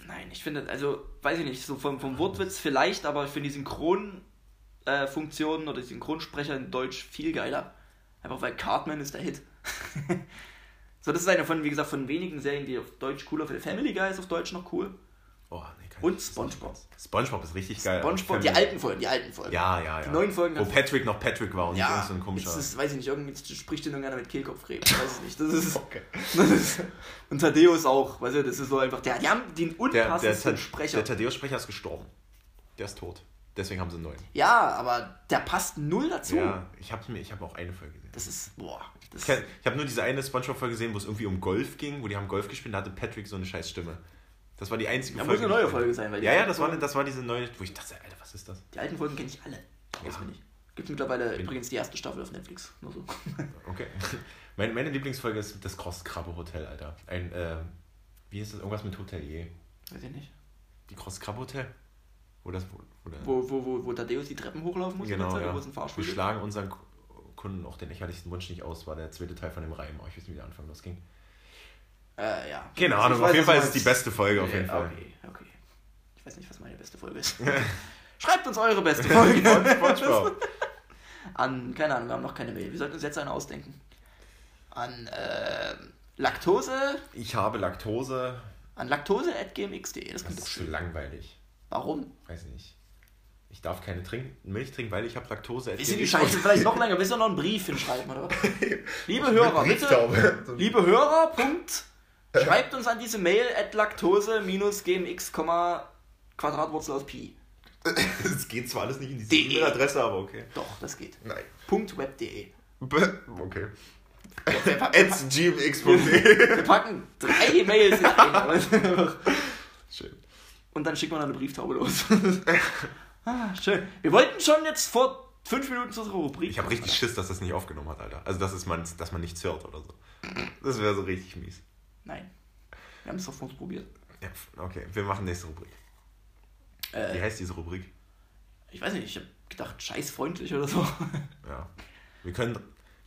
Nein, ich finde, also, weiß ich nicht, so vom, vom Wortwitz vielleicht, aber ich finde die Synchronfunktionen äh, oder die Synchronsprecher in Deutsch viel geiler. Einfach weil Cartman ist der Hit. so, das ist eine von, wie gesagt, von wenigen Serien, die auf Deutsch cooler Family Guy ist auf Deutsch noch cool. Oh, nee, Und SpongeBob. SpongeBob ist richtig geil. SpongeBob, die alten Folgen, die alten Folgen. Ja, ja, ja. Die neuen Folgen Wo Patrick noch Patrick war und nicht Ja, irgend so ein komischer. das ist, weiß ich nicht, irgendwie spricht denn irgendeiner mit Kehlkopfkrebs, ich weiß es nicht. Das ist, okay. das ist, und Thaddeus auch, weißt du, das ist so einfach, der, die haben den Der, der, unpassendsten Tad- Sprecher. der Thaddeus-Sprecher ist gestorben. Der ist tot. Deswegen haben sie einen neuen. ja, aber der passt null dazu. Ja, ich habe ich hab auch eine Folge gesehen. Das ist, boah. Das Ich, ich habe nur diese eine Spongebob-Folge gesehen, wo es irgendwie um Golf ging, wo die haben Golf gespielt, da hatte Patrick so eine scheiß Stimme. Das war die einzige Ja, muss eine neue Folge sein, weil die Ja, ja, das war, das war diese neue, wo ich dachte, Alter, was ist das? Die alten Folgen kenne ich alle. Auswendig. Gibt mittlerweile übrigens die erste Staffel auf Netflix. Nur so. Okay. Meine, meine Lieblingsfolge ist das Cross-Krabbe-Hotel, Alter. Ein, äh, wie ist das? Irgendwas mit Hotelier. Weiß ich nicht. Die Cross-Krabbe-Hotel? Wo das, wo, wo, der- Wo, wo, wo, wo Thaddeus die Treppen hochlaufen muss, Genau, Zeit, ja. es Wir schlagen unseren Kunden auch den lächerlichsten Wunsch nicht aus, war der zweite Teil von dem Reim. Oh, ich weiß nicht, wie der Anfang losging. Äh, ja. Keine Ahnung, auf jeden Fall ist es die beste Folge, auf jeden Fall. Okay, okay. Ich weiß nicht, was meine beste Folge ist. Schreibt uns eure beste Folge. Von SpongeBob. An, keine Ahnung, wir haben noch keine Mail. Wir sollten uns jetzt eine ausdenken. An äh, Laktose, Ich habe Laktose. an laktose.gmx.de. Das Das ist zu schön. langweilig. Warum? Weiß ich nicht. Ich darf keine Trink Milch trinken, weil ich habe Laktose. Ist die Scheiße vielleicht noch länger? Willst du noch einen Brief hinschreiben, oder? was? Liebe Hörer, bitte. Liebe Hörer, Punkt. Schreibt uns an diese Mail at laktose-gmx, Quadratwurzel aus Pi. Es geht zwar alles nicht in diese De. E-Mail-Adresse, aber okay. Doch, das geht. Nein. Punkt web.de. Okay. At gmx.de. wir packen drei Mails in ein. Schön. Und dann schicken wir noch eine Brieftaube los. ah, schön. Wir wollten schon jetzt vor fünf Minuten zu unserer Rubrik. Ich habe richtig Schiss, dass das nicht aufgenommen hat, Alter. Also, dass, es man, dass man nichts hört oder so. Das wäre so richtig mies. Nein. Wir haben es auf uns probiert. Ja, okay, wir machen nächste Rubrik. Wie Äh, heißt diese Rubrik? ich weiß nicht, ich habe gedacht, scheißfreundlich oder so. Ja. Wir können.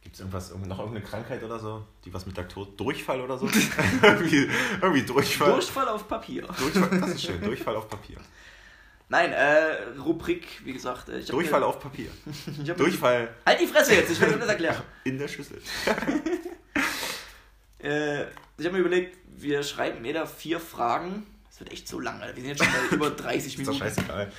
Gibt es irgendwas, irgend- noch irgendeine Krankheit oder so, die was mit Laktose. Durchfall oder so? irgendwie, irgendwie Durchfall. Durchfall auf Papier. Durchfall. Das ist schön. Durchfall auf Papier. Nein, äh, Rubrik, wie gesagt. äh, Ich Durchfall auf Papier. Durchfall Halt die Fresse jetzt, ich will dir das erklären. in der Schüssel. Äh, ich habe mir überlegt, wir schreiben jeder vier Fragen. Das wird echt so lang, Alter. Wir sind jetzt schon bei über 30 Ist doch Minuten. scheißegal.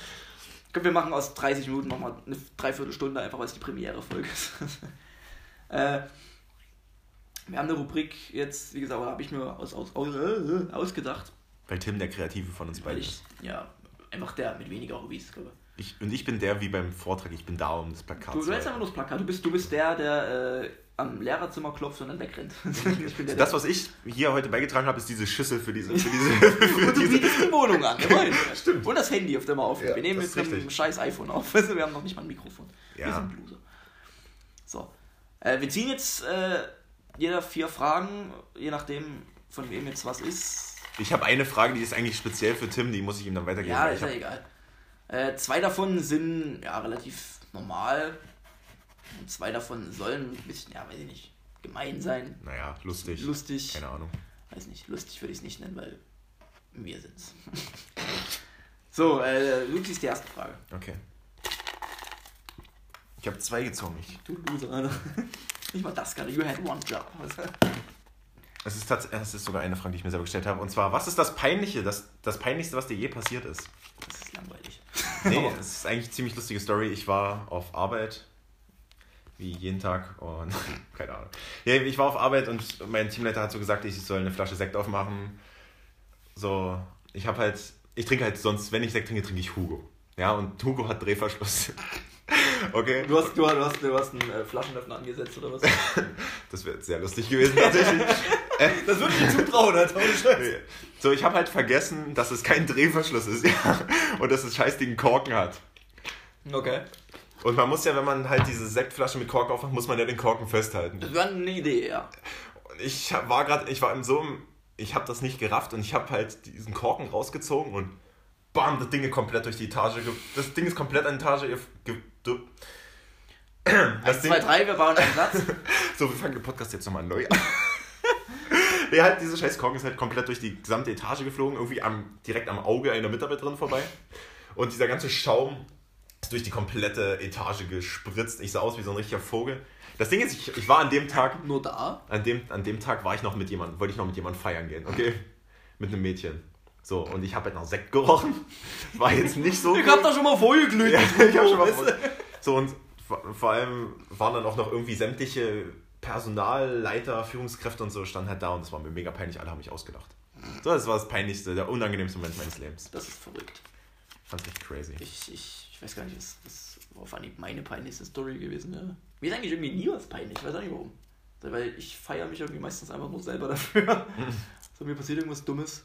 Ich glaube, wir machen aus 30 Minuten nochmal eine Dreiviertelstunde, einfach weil es die Premiere-Folge ist. äh, wir haben eine Rubrik jetzt, wie gesagt, habe ich mir aus, aus, aus, äh, ausgedacht, Weil Tim der Kreative von uns beiden ist. ja, einfach der mit weniger Hobbys, glaube Ich, und ich bin der wie beim Vortrag, ich bin da, um das Plakat Du, zu du hältst einfach nur das Plakat. Du bist, du bist der, der äh, am Lehrerzimmer klopft und dann wegrennt. ich bin der, Das, was ich hier heute beigetragen habe, ist diese Schüssel für diese. Für diese, für und du diese bietest die Wohnung an. Stimmt. Und das Handy, auf dem wir aufnehmen. Ja, wir nehmen das mit einem scheiß iPhone auf. Also, wir haben noch nicht mal ein Mikrofon. Wir Ja. sind Loser. So. Äh, wir ziehen jetzt äh, jeder vier Fragen, je nachdem, von wem jetzt was ist. ich habe eine Frage, die ist eigentlich speziell für Tim, die muss ich ihm dann weitergeben. Ja, ist ich ja egal. Äh, zwei davon sind ja relativ normal. Und zwei davon sollen ein bisschen, ja, weiß ich nicht, gemein sein. Naja, lustig. Lustig. Keine Ahnung. Weiß nicht, lustig würde ich es nicht nennen, weil wir sind's. so, äh, du ziehst die erste Frage. Okay. Ich habe zwei gezogen. Ich, Du Loser, Alter. Nicht mal das gerade. You had one job. Es ist, es ist sogar eine Frage, die ich mir selber gestellt habe. Und zwar, was ist das Peinliche, das, das Peinlichste, was dir je passiert ist? Das ist langweilig. Nee, es ist eigentlich eine ziemlich lustige Story. Ich war auf Arbeit, wie jeden Tag, und keine Ahnung. Ja, ich war auf Arbeit und mein Teamleiter hat so gesagt, ich soll eine Flasche Sekt aufmachen. So, ich habe halt, ich trinke halt sonst, wenn ich Sekt trinke, trinke ich Hugo. Ja, und Hugo hat Drehverschluss. Okay. Du hast, du, du hast, du hast einen äh, Flaschenöffner angesetzt oder was? das wäre sehr lustig gewesen, tatsächlich. das würde ich dir zutrauen, Alter. So, ich habe halt vergessen, dass es kein Drehverschluss ist, ja. Und dass es scheiß Ding Korken hat. Okay. Und man muss ja, wenn man halt diese Sektflasche mit Korken aufmacht, muss man ja den Korken festhalten. Das wäre eine Idee, ja. Und ich war gerade, ich war in so einem, ich habe das nicht gerafft und ich habe halt diesen Korken rausgezogen und bam, das Ding ist komplett durch die Etage, das Ding ist komplett an die Etage Du. 1, 2, 3, wir bauen einen Satz. so, wir fangen den Podcast jetzt nochmal neu an. ja, halt, diese scheiß Korken ist halt komplett durch die gesamte Etage geflogen, irgendwie am, direkt am Auge einer Mitarbeiterin vorbei. Und dieser ganze Schaum ist durch die komplette Etage gespritzt. Ich sah aus wie so ein richtiger Vogel. Das Ding ist, ich, ich war an dem Tag. Nur da? An dem, an dem Tag war ich noch mit jemandem, wollte ich noch mit jemandem feiern gehen, okay? Mit einem Mädchen. So, und ich habe halt nach Sekt gerochen. War jetzt nicht so. ich hab da schon mal vorgeglüht. Ja, ich hab schon mal So, und vor allem waren dann auch noch irgendwie sämtliche Personalleiter, Führungskräfte und so standen halt da und es war mir mega peinlich. Alle haben mich ausgedacht. So, das war das peinlichste, der unangenehmste Moment meines Lebens. Das ist verrückt. Fand ich crazy. Ich, ich, ich weiß gar nicht, was, was auf Anhieb meine peinlichste Story gewesen wäre. Mir ist eigentlich irgendwie nie was peinlich, ich weiß auch nicht warum. Weil ich feiere mich irgendwie meistens einfach nur selber dafür. so, mir passiert irgendwas Dummes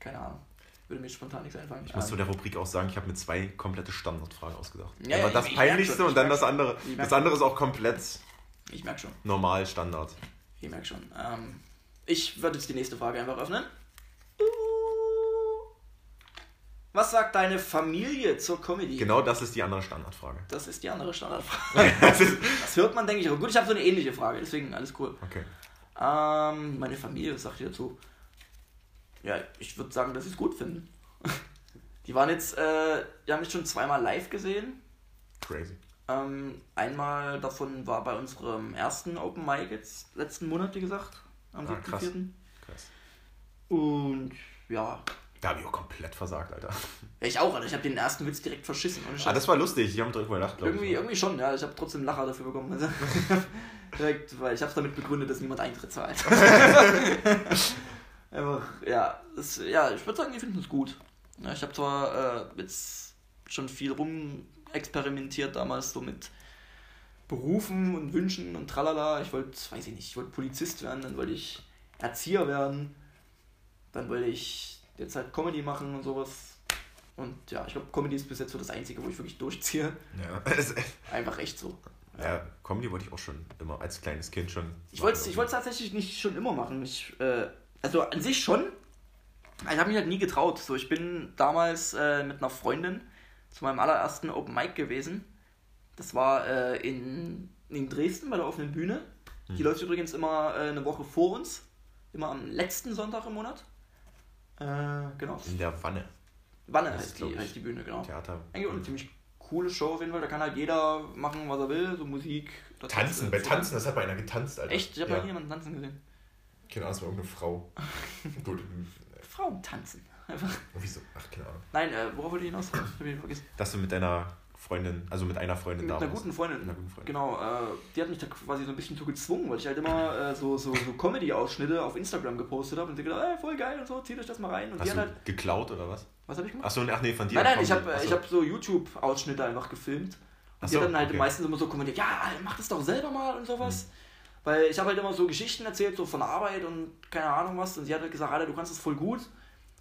keine Ahnung. Würde mir spontan nichts einfallen. Ich muss ähm, zu der Rubrik auch sagen, ich habe mir zwei komplette Standardfragen ausgedacht. Ja, ja, das ich, Peinlichste ich und dann das andere. Das andere ist auch komplett ich merke schon. normal, Standard. Ich merke schon. Ähm, ich würde jetzt die nächste Frage einfach öffnen. Was sagt deine Familie zur Comedy? Genau das ist die andere Standardfrage. Das ist die andere Standardfrage. das hört man, denke ich. Aber gut, ich habe so eine ähnliche Frage, deswegen alles cool. Okay. Ähm, meine Familie, was sagt ihr dazu? Ja, ich würde sagen, dass sie es gut finden. Die waren jetzt, äh, die haben mich schon zweimal live gesehen. Crazy. Ähm, einmal davon war bei unserem ersten Open Mic jetzt letzten Monat, wie gesagt, am ah, 7.4. Krass. krass. Und ja. Da habe ich auch komplett versagt, Alter. Ich auch, Alter. Ich habe den ersten Witz direkt verschissen. ah, das war lustig. Ich habe drüber gelacht, glaube ich. Irgendwie schon, ja. Ich habe trotzdem Lacher dafür bekommen. Also, direkt, weil ich habe es damit begründet, dass niemand Eintritt zahlt. Einfach, ja, das, ja ich würde sagen, die finden es gut. Ja, ich habe zwar äh, jetzt schon viel rumexperimentiert damals so mit Berufen und Wünschen und tralala. Ich wollte, weiß ich nicht, ich wollte Polizist werden, dann wollte ich Erzieher werden, dann wollte ich jetzt halt Comedy machen und sowas. Und ja, ich glaube, Comedy ist bis jetzt so das Einzige, wo ich wirklich durchziehe. Ja. Einfach echt so. Ja, ja Comedy wollte ich auch schon immer als kleines Kind schon. Ich wollte es tatsächlich nicht schon immer machen. Ich äh, also an sich schon. Ich habe mich halt nie getraut. So, ich bin damals äh, mit einer Freundin zu meinem allerersten Open Mic gewesen. Das war äh, in, in Dresden bei der offenen Bühne. Die hm. läuft übrigens immer äh, eine Woche vor uns. Immer am letzten Sonntag im Monat. Äh, genau. In der Wanne. Wanne heißt die, heißt die Bühne, genau. Theater. Eigentlich eine ziemlich coole Show auf jeden Fall. Da kann halt jeder machen, was er will. So Musik. Tanzen, bei Tanzen, das hat bei einer getanzt, Alter. Echt? Ich habe ja. mal jemanden tanzen gesehen. Keine Ahnung, es war irgendeine Frau. Gut. Frauen tanzen. Einfach. Wieso? Ach, keine Ahnung. Nein, äh, worauf wollte ich hinaus? Ich vergessen. Dass du mit deiner Freundin, also mit einer Freundin mit da einer guten Freundin. Mit einer guten Freundin. Genau, äh, die hat mich da quasi so ein bisschen zu gezwungen, weil ich halt immer äh, so, so, so Comedy-Ausschnitte auf Instagram gepostet habe und sie gedacht, ey, voll geil und so, zieht euch das mal rein. Und Hast die du hat halt, geklaut oder was? Was habe ich gemacht? Achso, ach nee, von dir. Nein, nein, ich habe so. hab so YouTube-Ausschnitte einfach gefilmt. Und so, die hat dann halt okay. meistens immer so kommentiert, ja, mach das doch selber mal und sowas. Hm. Weil ich habe halt immer so Geschichten erzählt, so von Arbeit und keine Ahnung was. Und sie hat halt gesagt, Alter, du kannst das voll gut.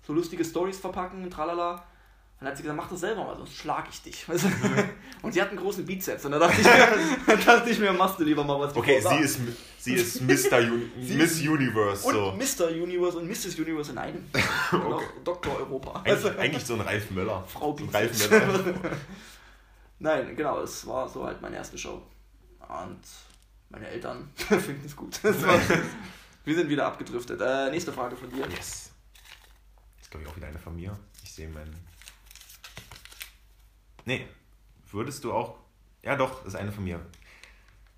So lustige Stories verpacken und tralala. Und dann hat sie gesagt, mach das selber mal, sonst schlag ich dich. Weißt du? und sie hat einen großen Bizeps. Und da dachte ich mir, dachte ich mir machst du lieber mal was. Okay, sie ist, sie ist Mr. Uni Miss Universe. Und so. Mr. Universe und Mrs. Universe in einem. Und okay. auch Dr. Europa. Eigentlich, also, eigentlich so ein Ralf Möller. Frau Bizeps. So Ralf Möller. Nein, genau, es war so halt meine erste Show. Und meine Eltern finden es gut. Wir sind wieder abgedriftet. Äh, nächste Frage von dir. Yes. Das ist, glaube ich, auch wieder eine von mir. Ich sehe meinen. Nee. Würdest du auch. Ja, doch, das ist eine von mir.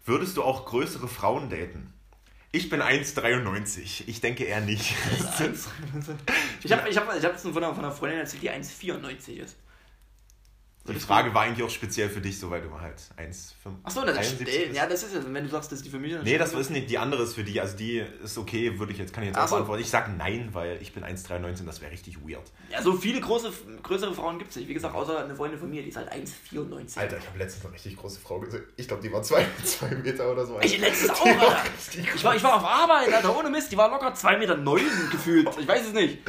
Würdest du auch größere Frauen daten? Ich bin 1,93. Ich denke eher nicht. Ich habe ich hab, ich hab von, einer, von einer Freundin erzählt, die 1,94 ist. Die Frage war eigentlich auch speziell für dich, soweit du halt 1,5. Achso, das, äh, ja, das ist es. Wenn du sagst, dass die für mich. Nee, das ist nicht. Die andere ist für die. Also die ist okay, würde ich jetzt, kann ich jetzt auch so. beantworten. Ich sage nein, weil ich bin 1,93, das wäre richtig weird. Ja, so viele große, größere Frauen gibt es nicht. Wie gesagt, außer eine Freundin von mir, die ist halt 1,94. Alter, ich habe letztens eine richtig große Frau gesehen. Ich glaube, die war 2 zwei, Meter oder so. Ich letztens auch, war Alter. Ich war, ich war auf Arbeit, Alter, ohne Mist. Die war locker 2,9 Meter neun gefühlt. Ich weiß es nicht.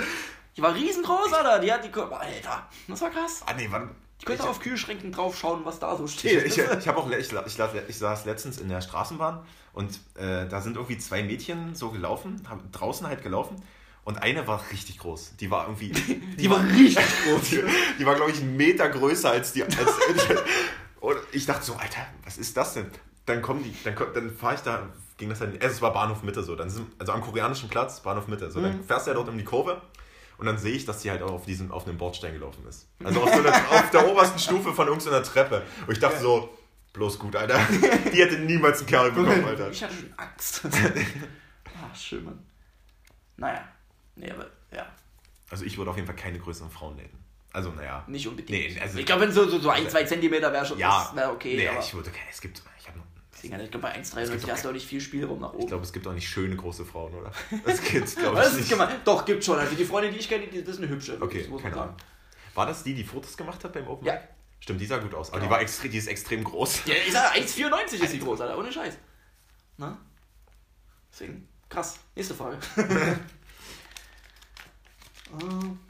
Die war riesengroß, Alter. Die hat die. Alter, das war krass. Ah, nee, wann? Ich könnte ich, auf Kühlschränken drauf schauen, was da so Ich, steht. ich, ich habe auch, ich, ich, ich saß letztens in der Straßenbahn und äh, da sind irgendwie zwei Mädchen so gelaufen, haben draußen halt gelaufen und eine war richtig groß. Die war irgendwie, die war richtig groß. die, die war glaube ich einen Meter größer als die. Als, und ich dachte so, Alter, was ist das denn? Dann kommen die, dann, dann fahre ich da, ging das dann, also es war Bahnhof Mitte so, dann sind, also am koreanischen Platz, Bahnhof Mitte, so, dann fährst du ja dort um die Kurve und dann sehe ich, dass die halt auch auf diesem, auf einem Bordstein gelaufen ist. Also auf, so einer, auf der obersten Stufe von irgendeiner Treppe. Und ich dachte so, bloß gut, Alter. Die hätte niemals einen Kerl bekommen, Alter. Ich hatte schon Angst. ah, schön, Mann. Naja. Nee, aber ja, Also ich würde auf jeden Fall keine größeren Frauen daten. Also, naja. nicht unbedingt. Nee, also- ich glaube, wenn so, so, so ein, zwei Zentimeter wäre schon Ja, das wär okay. nee, aber ich würde, okay, es gibt, deswegen, ich glaube, bei gibt 1,93 doch hast du auch nicht viel Spielraum nach ich oben. glaube, es gibt auch nicht schöne große Frauen, oder? Das gibt's, glaube das ich ist gemein. Doch, gibt schon. Also die Freundin, die ich kenne, die, das ist eine hübsche. Okay, das muss man keine sagen. Ahnung. War das die, die Fotos gemacht hat beim Open Ja. Stimmt, die sah gut aus. Aber die, Genau. war extrem, die ist extrem groß. Ja, ich sage 1,94 ist die groß, Alter. Ohne Scheiß. Na? Deswegen, krass. Nächste Frage.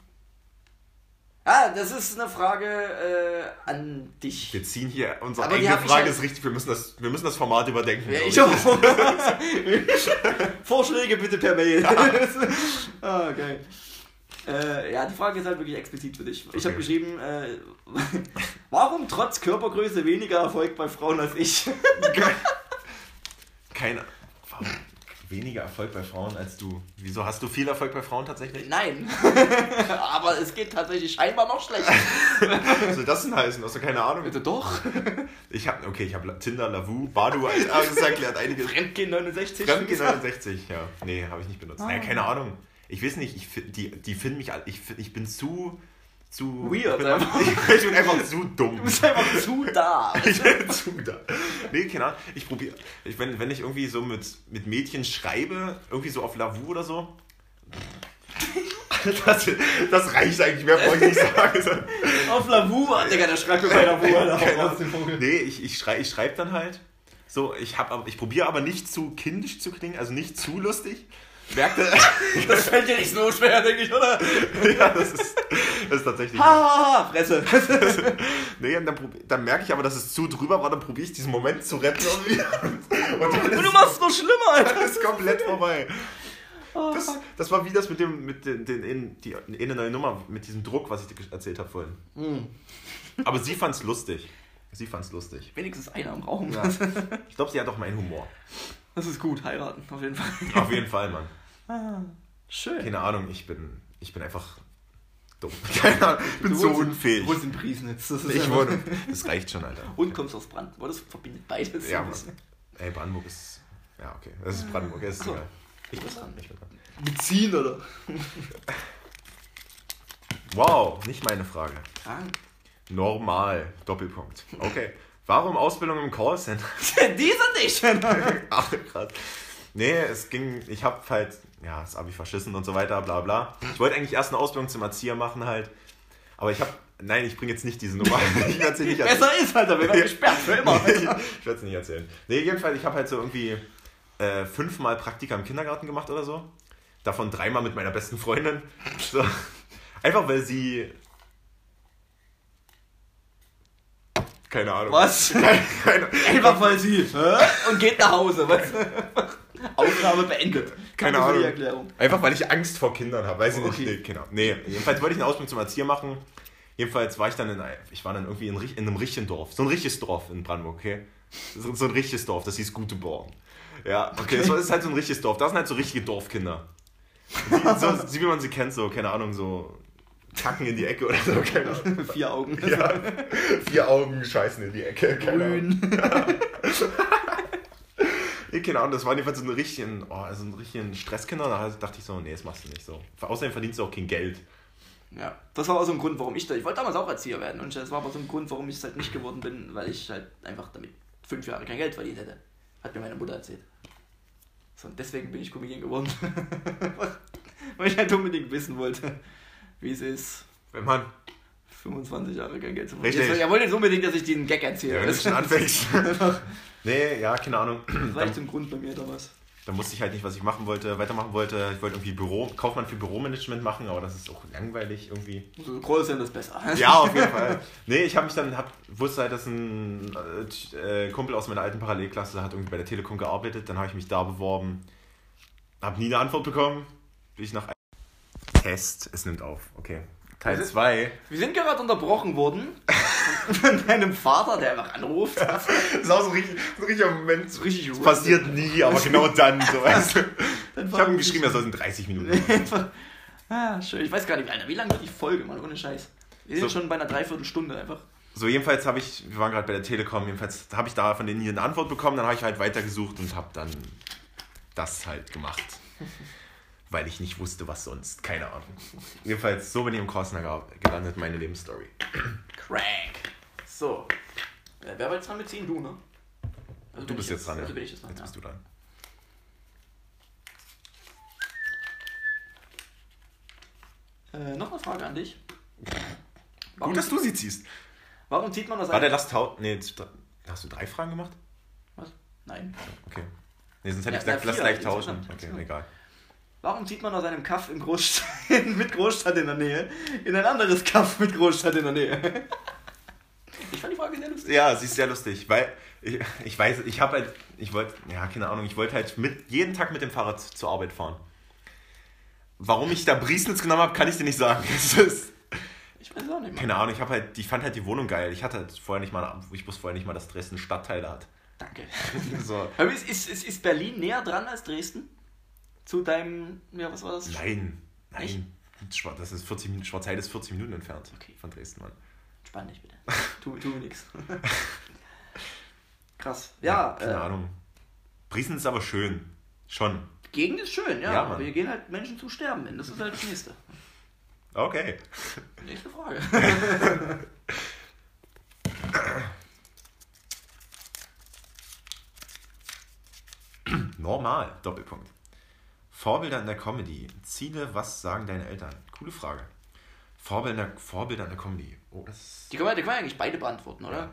Ah, das ist eine Frage äh, an dich. Wir ziehen hier, unsere Aber eigene Frage ist richtig, wir müssen das, wir müssen das Format überdenken. Ja, ich auch. Vorschläge bitte per Mail. ah, geil. Äh, ja, die Frage ist halt wirklich explizit für dich. Ich Okay. habe geschrieben, äh, warum trotz Körpergröße weniger Erfolg bei Frauen als ich? Keine. Warum weniger Erfolg bei Frauen als du? Wieso hast du viel Erfolg bei Frauen tatsächlich? Nein. Aber es geht tatsächlich scheinbar noch schlechter. Was soll das denn heißen? Hast du keine Ahnung? Bitte doch. Ich habe, okay, ich habe Tinder, Lavu, Badu, das erklärt einiges. Fremdgehen 69. Fremdgehen 69, ja. Nee, habe ich nicht benutzt. Ah. Naja, keine Ahnung. Ich weiß nicht, ich, die, die finden mich, ich, ich bin zu, zu... Weird ich bin, einfach. ich bin einfach zu dumm. Du bist einfach zu da. Ich bin zu da. Nee, keine Ahnung. Ich probiere, ich, wenn, wenn ich irgendwie so mit, mit Mädchen schreibe, irgendwie so auf Lavu oder so, das, das reicht eigentlich, mehr brauche ich nicht sagen. Auf Lavu, Digga, der schreibt mir bei Lavu, Alter. Nee, ich, ich schreibe ich schreib dann halt so, ich, hab ich probiere aber nicht zu kindisch zu klingen, also nicht zu lustig. Merkte, Das fällt dir nicht so schwer, denke ich, oder? ja, das ist, das ist tatsächlich. Ha, ha, ha, Fresse. Nee, und dann, dann merke ich aber, dass es zu drüber war, dann probiere ich diesen Moment zu retten irgendwie. Und dann Und du machst es noch schlimmer, Alter. Das ist komplett vorbei. Oh, Das, das war wie das mit dem, mit den, den in, die, in neue Nummer, mit diesem Druck, was ich dir erzählt habe vorhin. Hm. Aber sie fand's lustig. Sie fand's lustig. Wenigstens einer im Raum. Ja. Ich glaube, sie hat auch meinen Humor. Das ist gut, heiraten, auf jeden Fall. Auf jeden Fall, Mann. Ah, schön. Keine Ahnung, ich bin, ich bin einfach dumm. Keine Ahnung, ich bin Du so wohnst- unfähig. Du wohnst in Priesnitz. Das ist Ich wurde. Das reicht schon, Alter. Und kommst aus Brandenburg. Das verbindet beides. Ja, ein Mann. bisschen. Ey, Brandenburg ist. Ja, okay. Das ist Brandenburg, das ist egal. Ich bin dran. dran. Ich bin dran. Beziehen, oder? Wow, nicht meine Frage. Krank. Normal. Doppelpunkt. Okay. Warum Ausbildung im Callcenter? Die sind nicht. Ach, krass. Nee, es ging, ich hab halt, ja, das Abi verschissen und so weiter, bla bla. Ich wollte eigentlich erst eine Ausbildung zum Erzieher machen halt. Aber ich hab, nein, ich bringe jetzt nicht diese Nummer. Ich werde sie nicht erzählen. Besser ist, Alter. Wir werden gesperrt für immer. ich werde es nicht erzählen. Nee, jedenfalls, ich habe halt so irgendwie äh, fünfmal Praktika im Kindergarten gemacht oder so. Davon dreimal mit meiner besten Freundin. So. Einfach weil sie. Keine Ahnung. Was? Keine, keine, Einfach weil sie. Hä? Und geht nach Hause. Was? Aufnahme beendet. Keine für die Ahnung. Erklärung. Einfach weil ich Angst vor Kindern habe. Weiß ich Okay. nicht. Nee, genau. Nee, jedenfalls wollte ich eine Ausbildung zum Erzieher machen. Jedenfalls war ich dann in, ich war dann irgendwie in, in einem richtigen Dorf. So ein richtiges Dorf in Brandenburg, okay? So, so ein richtiges Dorf, das hieß Guteborn. Ja, okay, das ist halt so ein richtiges Dorf. Das sind halt so richtige Dorfkinder. So, so wie man sie kennt, so, keine Ahnung, so Kacken in die Ecke oder so, keine Ahnung. Vier Augen. Ja, vier Augen scheißen in die Ecke, keine Ahnung. Grün. Keine Ahnung, das war jedenfalls so ein richtigen, oh, also ein richtigen Stresskinder. Da dachte ich so, nee, das machst du nicht so. Außerdem verdienst du auch kein Geld. Ja, das war auch so ein Grund, warum ich da. Ich wollte damals auch Erzieher werden und das war aber so ein Grund, warum ich es halt nicht geworden bin, weil ich halt einfach damit fünf Jahre kein Geld verdient hätte. Hat mir meine Mutter erzählt. So, und deswegen bin ich Comedian geworden. weil ich halt unbedingt wissen wollte, wie es ist, Wenn man 25 Jahre kein Geld zu Richtig. verdienen. Er wollte jetzt unbedingt, dass ich den Gag erzähle. ja, wenn du das schon anfängst. nee, ja, keine Ahnung. war echt zum Grund bei mir damals. Da wusste ich halt nicht, was ich machen wollte, weitermachen wollte. Ich wollte irgendwie Büro, Kaufmann für Büromanagement machen, aber das ist auch langweilig irgendwie. So groß sind das besser. Ja, auf jeden Fall. Nee, ich habe mich dann, hab, wusste halt, dass ein äh, Kumpel aus meiner alten Parallelklasse hat irgendwie bei der Telekom gearbeitet. Dann habe ich mich da beworben. Habe nie eine Antwort bekommen. Bin ich nach Test, es nimmt auf. Okay. Teil Wir sind- 2. Wir sind gerade unterbrochen worden von deinem Vater, der einfach anruft. Das ist auch so ein richtig, so ein richtiger Moment. So richtig Das passiert nie, aber genau dann. So, weißt du. Dann Ich habe ihm geschrieben, er soll in 30 Minuten. Ah, schön. Ich weiß gar nicht, Alter, wie lange wird die Folge, Mann, ohne Scheiß. Wir sind So. schon bei einer Dreiviertelstunde einfach. So, jedenfalls habe ich, wir waren gerade bei der Telekom, jedenfalls habe ich da von denen hier eine Antwort bekommen, dann habe ich halt weitergesucht und habe dann das halt gemacht. Weil ich nicht wusste, was sonst. Keine Ahnung. Jedenfalls, so bin ich im Korsner gelandet, meine Lebensstory. Crank. So. Äh, wer war jetzt dran mit ziehen? Du, ne? Also Du bist ich jetzt dran. Also bin ich jetzt dran, Jetzt ja. bist du dran. Äh, noch eine Frage an dich. Gut, dass du sie ziehst. warum zieht man aus War der. Last. Nee, hast du drei Fragen gemacht? Was? Nein. Okay. Nee, sonst hätte ich Ja, gesagt, ja, lass gleich tauschen. Okay, egal. Warum zieht man aus einem Kaff in Großstadt, mit Großstadt in der Nähe in ein anderes Kaff mit Großstadt in der Nähe? Ich fand die Frage sehr lustig. Ja, sie ist sehr lustig, weil ich, ich weiß, ich habe halt, ich wollte, ja, keine Ahnung, ich wollte halt mit, jeden Tag mit dem Fahrrad zur Arbeit fahren. Warum ich da Briesnitz genommen habe, kann ich dir nicht sagen. Es ist, Ich weiß auch nicht. Mann. keine Ahnung, ich habe halt, ich fand halt die Wohnung geil. Ich hatte halt vorher nicht mal, ich wusste vorher nicht mal, dass Dresden Stadtteile hat. Danke. So, Aber ist, ist, ist, ist Berlin näher dran als Dresden? Zu deinem, ja, was war das? nein, Echt? nein. Schwar- Das ist 40 Minuten, Schwarzheide ist 40 Minuten entfernt Okay. von Dresden, Mann. Spann dich bitte. Tu, tu nix. Krass. Ja, keine äh, Ahnung. Briesnitz ist aber schön. Schon. die Gegend ist schön, ja. Ja, aber hier gehen halt Menschen zu sterben hin. Das ist halt das nächste. Okay. Nächste Frage. Normal, Doppelpunkt. Vorbilder in der Comedy. Ziele, was sagen deine Eltern? Coole Frage. Vorbilder, Vorbilder in der Comedy. Oh, das Die können wir, die können wir eigentlich beide beantworten, oder?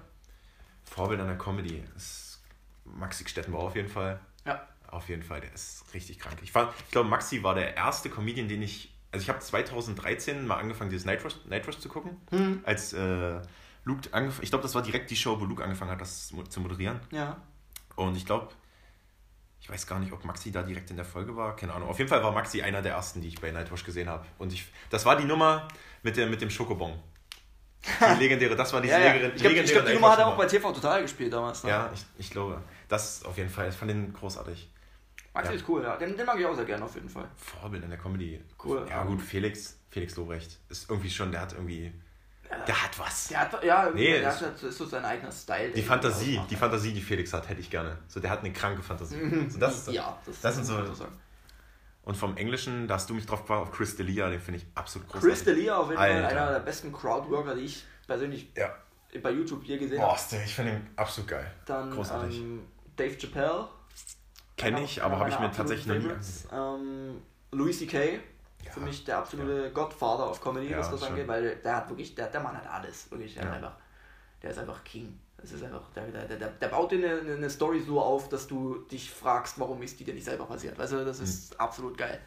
Vorbilder in der Comedy. Ist Maxi Stettenbauer auf jeden Fall. Ja. Auf jeden Fall, der ist richtig krank. Ich, fand- ich glaube, Maxi war der erste Comedian, den ich. Also, ich habe 2013 mal angefangen, dieses Night Rush, Night Rush zu gucken. Hm. Als äh, Luke angefangen. Ich glaube, das war direkt die Show, wo Luke angefangen hat, das zu moderieren. Ja. Und ich glaube, ich weiß gar nicht, ob Maxi da direkt in der Folge war. Keine Ahnung. Auf jeden Fall war Maxi einer der ersten, die ich bei Nightwatch gesehen habe. Und ich, das war die Nummer mit, der, mit dem Schokobon. Die legendäre, das war die Ja, ja. legendäre, Ich glaube, glaub, die Nummer hat er auch bei. TV Total gespielt damals. Ne? Ja, ich, ich glaube. Das auf jeden Fall. Ich fand den großartig. Maxi Ja. ist cool, ja. Den, den mag ich auch sehr gerne auf jeden Fall. Vorbild in der Comedy. Cool. Ja, gut, Felix, Felix Lobrecht ist irgendwie schon, der hat irgendwie. Der hat was. Der hat, ja, Nee, der ist- hat, ist so sein eigener Style. Die Fantasie, die Fantasie, die Felix hat, hätte ich gerne. So, der hat eine kranke Fantasie. So, das ist, ja, das, das sind so-. Und vom Englischen, da hast du mich drauf gebracht, auf Chris D'Elia, den finde ich absolut großartig. Chris D'Elia auf jeden Fall einer der besten Crowdworker, die ich persönlich Ja. bei YouTube je gesehen Boah, habe. der- ich finde ihn absolut geil. Dann großartig. ähm, Dave Chappelle. Kenne ich, aber habe ich mir tatsächlich noch nie Favorites. Ähm, Louis C.K. Ja, Für mich der absolute Godfather of Comedy, Ja, was das angeht, weil der hat wirklich, der, der Mann hat alles. Wirklich, der, Ja. hat einfach, der ist einfach King. Das ist einfach, der, der, der, der baut dir eine, eine Story so auf, dass du dich fragst, warum ist die dir nicht selber passiert. Weißt du, das ist Hm. absolut geil.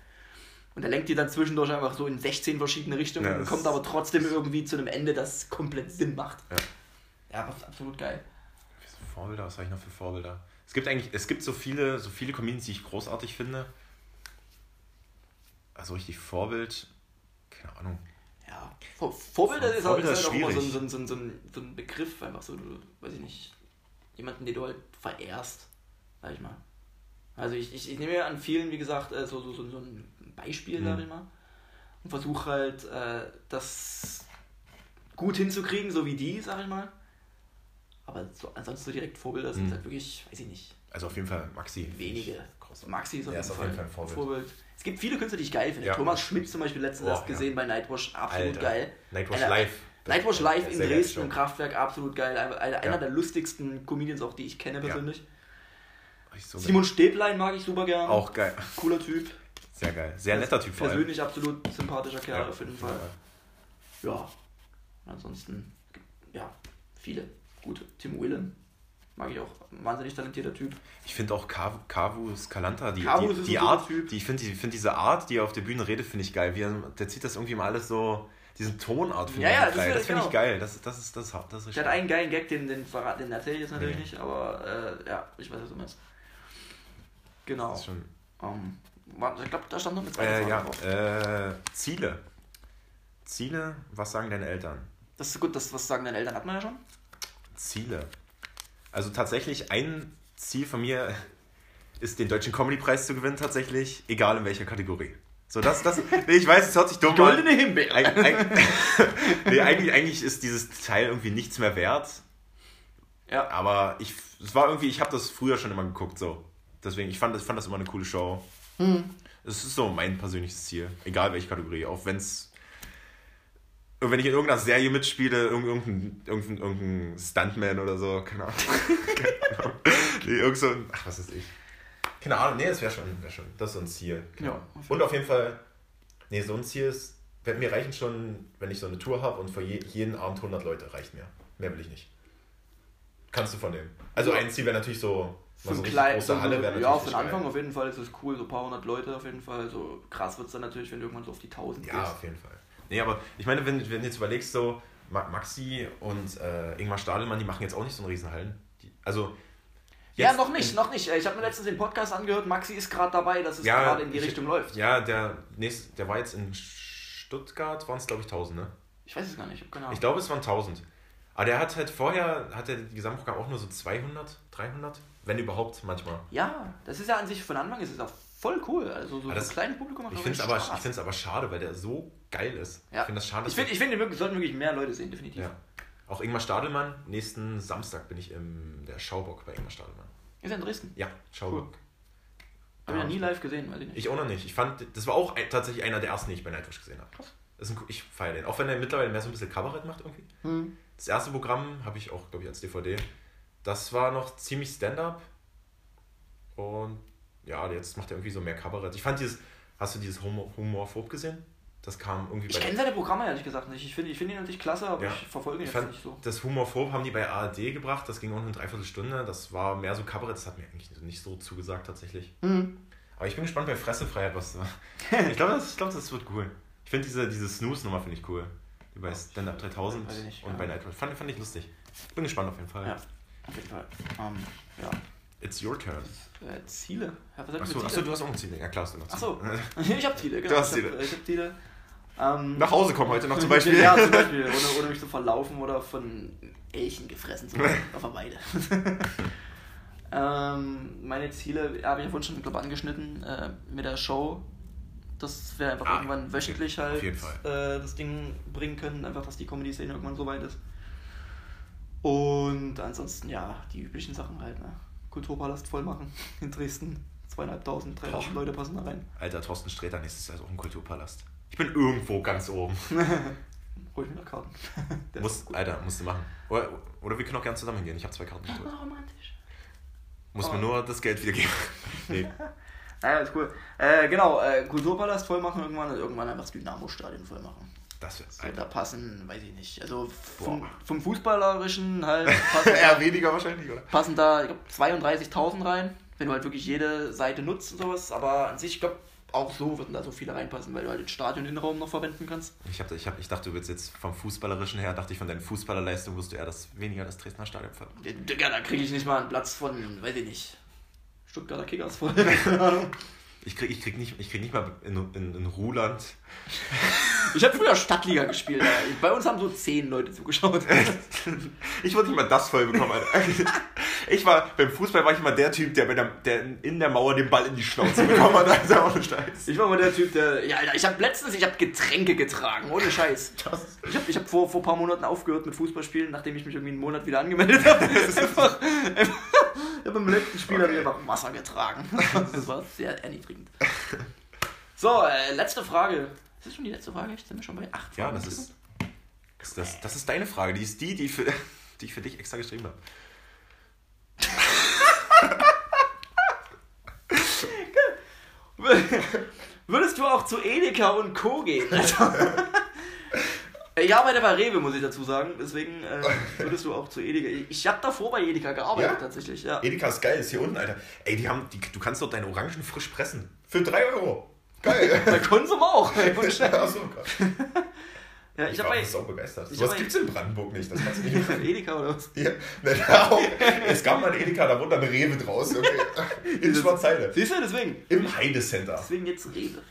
Und er lenkt die dann zwischendurch einfach so in 16 verschiedene Richtungen Ja, und kommt aber trotzdem irgendwie zu einem Ende, das komplett Sinn macht. Ja. Ja, ist absolut geil. Vorbilder, was habe ich noch für Vorbilder? Es gibt eigentlich, es gibt so viele, so viele Comedians, die ich großartig finde. Also richtig Vorbild, keine Ahnung. Ja, Vor Vorbilder Vor- ist, auch, Vorbilder ist halt ist auch immer so ein, so, ein, so, ein, so, ein, Begriff, einfach so, du, weiß ich nicht, jemanden, den du halt verehrst, sag ich mal. Also ich, ich, ich nehme mir an vielen, wie gesagt, äh, so, so, so, so ein Beispiel, Mhm. sag ich mal, und versuche halt, äh, das gut hinzukriegen, so wie die, sag ich mal. Aber so, ansonsten so direkt Vorbilder sind halt wirklich, weiß ich nicht, Also auf jeden Fall Maxi. wenige. Maxi ist auf, Der jeden, ist auf Fall jeden Fall ein ein Vorbild. Vorbild. Es gibt viele Künstler, die ich geil finde. Ja. Thomas Schmidt zum Beispiel letztens Oh, erst ja. gesehen bei Nightwash, absolut Alter. geil. Nightwash Einer- live. Nightwash live in Dresden im Kraftwerk, absolut geil. Einer, Ja. der lustigsten Comedians auch, die ich kenne persönlich. Ich so Simon Stäblein mag ich super gern. Auch geil. Cooler Typ. Sehr geil. Sehr netter Typ vor allem. Persönlich absolut sympathischer Kerl auf jeden Fall. Ja. Ansonsten, ja, viele gute. Tim Whelan. Mag ich auch. Wahnsinnig talentierter Typ. Ich finde auch Cavu Scalanta, die, Cavu die, die Art, Typ. die ich finde die, find diese Art, die er auf der Bühne redet, finde ich geil. Wie er, der zieht das irgendwie mal alles so, diesen Tonart finde Ja, ich ja, das geil. ist- Das finde ich genau. geil. Das, das, ist, das, das ist. Der hat einen geilen Gag, den, den, verrat- den erzähle ich jetzt natürlich Nee. nicht, aber äh, ja, ich weiß, was du meinst. Genau. Das ist schon, Ähm, warte, ich glaube, da stand noch eine zweite äh, Frage ja, drauf. äh, Ziele. Ziele, was sagen deine Eltern? Das ist gut, das, was sagen deine Eltern, hat man ja schon. Ziele. Also tatsächlich ein Ziel von mir ist, den deutschen Comedy-Preis zu gewinnen, tatsächlich, egal in welcher Kategorie. So, das, das, nee, ich weiß, es hört sich dumm an. Goldene Himbeere. Eig eig nee, eigentlich, eigentlich ist dieses Teil irgendwie nichts mehr wert. Ja. Aber ich, es war irgendwie, ich habe das früher schon immer geguckt, so. Deswegen, ich fand, ich fand das immer eine coole Show. Es ist so mein persönliches Ziel, egal welche Kategorie, auch wenn es. Wenn ich in irgendeiner Serie mitspiele, irgend- irgendein, irgendein, irgendein Stuntman oder so, keine Ahnung. keine Ahnung. Nee, irgend so ein, ach, was ist ich. Keine Ahnung, nee, das wäre schon, wär schon, das ist so ein Ziel. Ja, auf jeden Und auf jeden Fall, nee, so ein Ziel ist, mir reichen schon, wenn ich so eine Tour habe und für je, jeden Abend 100 Leute, reicht mir. Mehr will ich nicht. Kannst du von dem. Also Ja. ein Ziel wäre natürlich so, Für so ein richtig klein, große so, Halle wäre natürlich ja, für den Anfang geil. auf jeden Fall ist es cool, so ein paar hundert Leute auf jeden Fall. So krass wird es dann natürlich, wenn du irgendwann so auf die 1000 Ja, gehst. auf jeden Fall. Nee, aber ich meine, wenn, wenn du jetzt überlegst, so Ma- Maxi und äh, Ingmar Stadelmann, die machen jetzt auch nicht so einen Riesenhallen. Die, also Ja, noch nicht, noch nicht. Ich habe mir letztens den Podcast angehört, Maxi ist gerade dabei, dass es Ja, gerade in die ich- Richtung läuft. Ja, der, nächst, der war jetzt in Stuttgart, waren es glaube ich 1000, ne? Ich weiß es gar nicht, ich habe keine Ahnung. Ich glaube, es waren 1000. Aber der hat halt vorher, hat er die Gesamtprogramm auch nur so 200, 300, wenn überhaupt manchmal. Ja, das ist ja an sich von Anfang ist es auch voll cool. Also so das- ein kleines Publikum macht Ich finde es aber, ich aber schade, weil der so geil ist. Ja. Ich finde das schade. Ich finde, ich finde, wirklich, sollten wirklich mehr Leute sehen, definitiv. ja. Auch Ingmar Stadelmann, nächsten Samstag bin ich im der Schaubock bei Ingmar Stadelmann. Ist ja in Dresden. Ja, Schaubock. Habe ich ja nie live gesehen, weiß ich nicht. Ich auch noch nicht. Ich fand, das war auch ein, tatsächlich einer der ersten, die ich bei Nightwish gesehen habe. Krass. Das ist ein, ich feiere den. Auch wenn er mittlerweile mehr so ein bisschen Kabarett macht irgendwie. Hm. Das erste Programm habe ich auch, glaube ich, als DVD. Das war noch ziemlich Stand-up. Und ja, jetzt macht er irgendwie so mehr Kabarett. Ich fand dieses, hast du dieses Humor, Humorphob gesehen? Das kam irgendwie Ich kenne seine Programme ehrlich gesagt nicht. Ich finde ich find ihn natürlich klasse, aber Ja. ich verfolge ihn Ich jetzt nicht so. das Humorphob haben die bei ARD gebracht, das ging auch nur eine Dreiviertelstunde. Das war mehr so Kabarett, das hat mir eigentlich nicht so zugesagt tatsächlich. Hm. Aber ich bin gespannt bei Fressefreiheit, was Ich glaube, das, ich glaub, das wird cool. Ich finde diese, diese Snooze-Nummer finde ich cool. Die bei Stand-Up 3000 Weiß ich nicht, und ja. bei Nightwish. Fand, fand ich lustig. Bin gespannt auf jeden Fall. Ja, auf jeden Fall. Ähm, ja. It's your turn. Äh, Ziele. Ja, was Achso, mit achso, Ziele? du hast auch ein Ziel. Ja, klar hast du noch Ziele. Achso. ich habe Ziele, genau. Du hast ich habe Ziele. ich hab Ziele. Ähm, Nach Hause kommen heute noch zum Beispiel. Ja, zum Beispiel. Ohne, ohne mich zu verlaufen oder von Elchen gefressen zu werden auf der Weide. ähm, meine Ziele habe ich ja vorhin schon glaub, angeschnitten äh, mit der Show. Dass wir einfach Ah, irgendwann wöchentlich halt äh, das Ding bringen können. Einfach, dass die Comedy-Szene irgendwann so weit ist. Und ansonsten, ja, die üblichen Sachen halt. Ne? Kulturpalast voll machen in Dresden. Zweieinhalbtausend, dreitausend Leute passen da rein. Alter, Thorsten Sträter, nächstes Jahr ist auch ein Kulturpalast. Ich bin irgendwo ganz oben. Hol ich mir noch Karten. Der Muss. Alter, musst du machen. Oder, oder wir können auch gerne zusammen hingehen. Ich habe zwei Karten Das war romantisch. Muss Oh. mir nur das Geld wieder geben. Nee. Naja, ist cool. Äh, genau, äh, Kulturpalast voll machen irgendwann und irgendwann einfach das Dynamo-Stadion voll machen. Das wird, So, da Alter. passen, weiß ich nicht. Also vom, vom Fußballerischen halt passen, Eher weniger wahrscheinlich, oder? passen da, ich glaube, 32.000 rein, wenn du halt wirklich jede Seite nutzt und sowas. Aber an sich, ich glaube, auch so würden da so viele reinpassen, weil du halt den Stadion-Innenraum noch verwenden kannst. Ich, hab, ich, hab, ich dachte, du willst jetzt vom Fußballerischen her, dachte ich von deinen Fußballerleistungen, wirst du eher das, weniger das Dresdner Stadion ver. Digga, da kriege ich nicht mal einen Platz von, weiß ich nicht, Stuttgarter Kickers voll. Keine Ahnung. Ich krieg, ich krieg, nicht, ich krieg nicht mal in, in, in Ruhland. Ich habe früher Stadtliga gespielt. Alter. Bei uns haben so zehn Leute zugeschaut. Ich würde nicht mal das voll bekommen, Alter. Ich war, beim Fußball war ich immer der Typ, der, der, der in der Mauer den Ball in die Schnauze bekommen hat. Ist auch ein Scheiß. Ich war mal der Typ, der. Ja, Alter, ich habe letztens, ich habe Getränke getragen, ohne Scheiß. Das- Ich habe ich hab vor, vor ein paar Monaten aufgehört mit Fußballspielen, nachdem ich mich irgendwie einen Monat wieder angemeldet habe. einfach, einfach, ich habe beim letzten Spiel ich einfach Wasser getragen. Das war sehr erniedrigend. So, äh, letzte Frage. Ist das schon die letzte Frage? Sind wir schon bei 8 Ja, das ist, das, das, das ist deine Frage. Die ist die, die, für, die ich für dich extra geschrieben habe. Würdest du auch zu Edeka und Co. gehen? Also, ich arbeite bei Rewe, muss ich dazu sagen. Deswegen äh, würdest du auch zu Edeka. Ich habe davor bei Edeka gearbeitet, Ja? tatsächlich. Ja. Edeka ist geil, ist hier unten, Alter. Ey, die haben, die, du kannst dort deine Orangen frisch pressen. Für 3 Euro. Geil. Bei Konsum auch. Achso, krass. Ja, ich Ich war bei sau begeistert. So was bei- gibt's in Brandenburg nicht. Das kannst du nicht Edeka oder was? Hier, ne, da auch. Es gab mal ein Edeka, da wurde dann eine Rewe draus. Okay. In Schwarzheide. Siehst du, deswegen. Im Heide Center. Deswegen jetzt Rewe.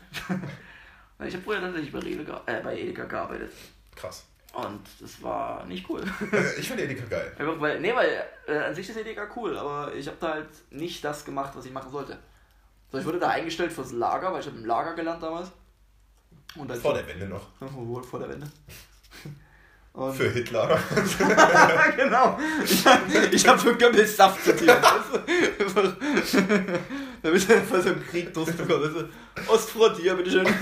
Ich habe früher tatsächlich bei, Rewe äh, bei Edeka gearbeitet. Krass. Und das war nicht cool. Ich finde Edeka geil. Einfach weil, nee, weil äh, an sich ist Edeka cool, aber ich habe da halt nicht das gemacht, was ich machen sollte. So, ich wurde da eingestellt fürs Lager, weil ich habe im Lager gelernt damals. Und dann Vor der Wende noch. Wohl vor der Wende. Und Für Hitler. genau. Ich habe hab für Goebbels Saft zitiert. Damit er vor so einem Krieg durchbekommt. Weißt du? Ostfront hier, bitteschön.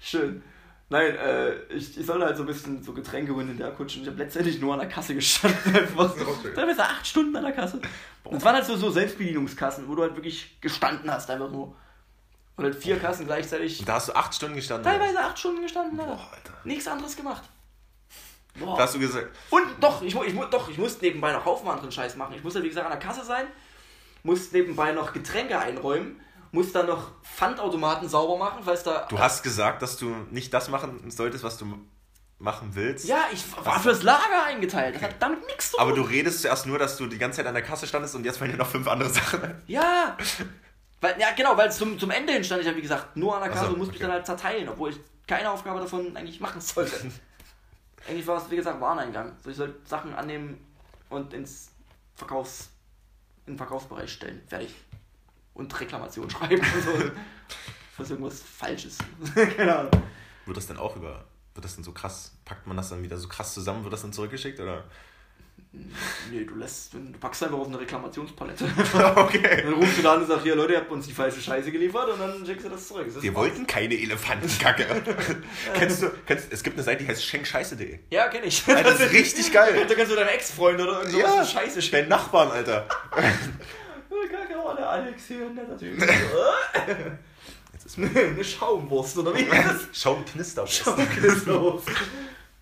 Schön. Nein, äh, ich, ich sollte halt so ein bisschen so Getränke holen in der Kutsche. Und ich habe letztendlich nur an der Kasse gestanden. Einfach. Okay. Teilweise acht Stunden an der Kasse. Und es waren halt so, so Selbstbedienungskassen, wo du halt wirklich gestanden hast, einfach nur. Und halt vier Kassen gleichzeitig. Und da hast du acht Stunden gestanden. Teilweise acht Stunden gestanden, Alter. Boah, Alter. Nichts anderes gemacht. Boah. Da hast du gesagt, Und doch, ich, ich, doch, ich muss nebenbei noch Haufen anderen Scheiß machen. Ich muss ja, wie gesagt, an der Kasse sein, muss nebenbei noch Getränke einräumen, muss dann noch Pfandautomaten sauber machen, falls da. du hast gesagt, dass du nicht das machen solltest, was du machen willst. ja, ich war fürs Lager eingeteilt. Das hat damit nichts zu tun. Aber du redest zuerst nur, dass du die ganze Zeit an der Kasse standest und jetzt fallen dir noch fünf andere Sachen. Ja! Weil, ja, genau, weil zum, zum Ende hin stand ich ja, wie gesagt, nur an der Kasse so, und musste mich okay. dann halt zerteilen, obwohl ich keine Aufgabe davon eigentlich machen sollte. eigentlich war es, wie gesagt, Wareneingang. So, ich sollte Sachen annehmen und ins Verkaufs, in den Verkaufsbereich stellen. Fertig. Und Reklamation schreiben und so. Was irgendwas falsch ist. keine Ahnung. Wird das dann auch über, wird das dann so krass, packt man das dann wieder so krass zusammen, wird das dann zurückgeschickt oder? Nee, du lässt, du packst einfach auf eine Reklamationspalette. okay. dann rufst du da an und sagst, hier Leute, ihr habt uns die falsche Scheiße geliefert und dann schickst du das zurück. Das Wir wollten keine Elefantenkacke. kennst du, kennst, es gibt eine Seite, die heißt schenkscheiße.de. Ja, kenn ich. Alter, das ist richtig geil. Da kannst du deinem Ex-Freund oder irgendwas Ja. Scheiße schicken. Nachbarn, Alter. Kacke, oh, der Alex hier, netter Typ. Jetzt ist Eine Schaumwurst, oder wie? Schaumknister. Schaumknisterwurst.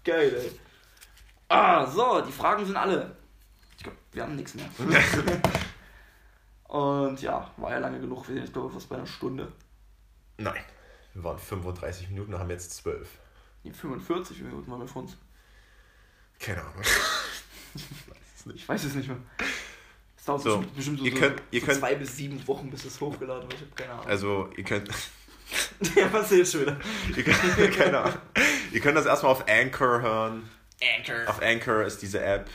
Geil, ey. Ah, so, die Fragen sind alle. Ich glaube, wir haben nichts mehr. Und ja, war ja lange genug. Wir sind jetzt, glaube ich, fast bei einer Stunde. Nein, wir waren 35 Minuten und haben jetzt 12. Nee, 45 Minuten waren wir vor uns. Keine Ahnung. Ich weiß es nicht mehr. Es dauert So, bestimmt, so, ihr könnt- ihr so könnt- zwei bis sieben Wochen, bis es hochgeladen wird. Ich habe keine Ahnung. Also, ihr könnt, ja, was ist schon wieder? ihr könnt, keine Ahnung. Ihr könnt das erstmal auf Anchor hören. Anchor. Auf Anchor ist diese App.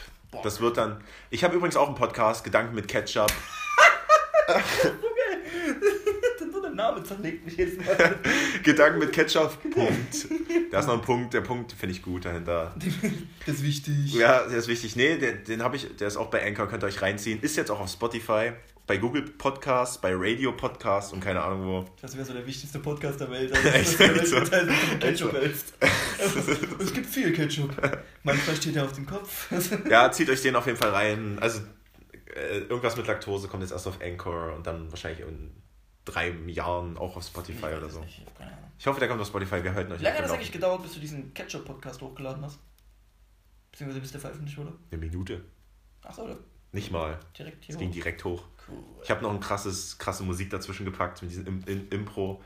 Das wird dann. Ich habe übrigens auch einen Podcast, Gedanken mit Ketchup. der Name zerlegt mich jetzt mal. Gedanken mit Ketchup. Punkt. Da ist noch ein Punkt. Der Punkt finde ich gut dahinter. Das ist wichtig. Ja, der ist wichtig. Nee, der, den habe ich. Der ist auch bei Anchor. Könnt ihr euch reinziehen. Ist jetzt auch auf Spotify, bei Google Podcasts, bei Radio Podcasts und keine Ahnung wo. Das wäre so der wichtigste Podcast der Welt. Echt? So. Ketchup es gibt viel Ketchup. Manchmal steht er auf dem Kopf. Ja, zieht euch den auf jeden Fall rein. Also äh, irgendwas mit Laktose kommt jetzt erst auf Anchor und dann wahrscheinlich in drei Jahren auch auf Spotify oder so. Ich hab keine Ahnung. Ich hoffe, der kommt auf Spotify. Wir halten euch Wie lange hat das eigentlich gedauert, bis du diesen Ketchup-Podcast hochgeladen hast? Beziehungsweise bis der veröffentlicht wurde? Eine Minute. Achso, oder? Nicht mal. Direkt hier Es ging hoch. direkt hoch. Cool. Ich habe noch ein krasses, krasse Musik dazwischen gepackt mit diesem Im Im Impro.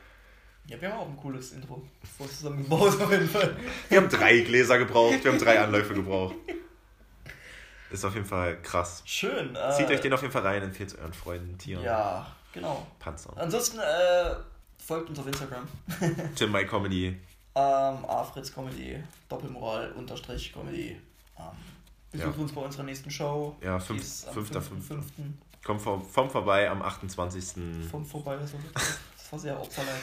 Ja, wir haben auch ein cooles Intro. Vor zusammen gebaut auf jeden Fall. Wir haben drei Gläser gebraucht, wir haben drei Anläufe gebraucht. Ist auf jeden Fall krass. Schön. Äh, Zieht euch den auf jeden Fall rein, empfiehlt es euren Freunden, Tieren, Ja, genau. Panzern. Ansonsten äh, folgt uns auf Instagram. Tim My Comedy. Ähm, Afritz Comedy, Doppelmoral, Unterstrich Comedy. Ähm, Besucht Ja. uns bei unserer nächsten Show. Ja, Die fünf- ist am 5.5.. 5.5. Komm, vor, komm vorbei am 28. Vom vorbei. Das war, das war sehr opferleid.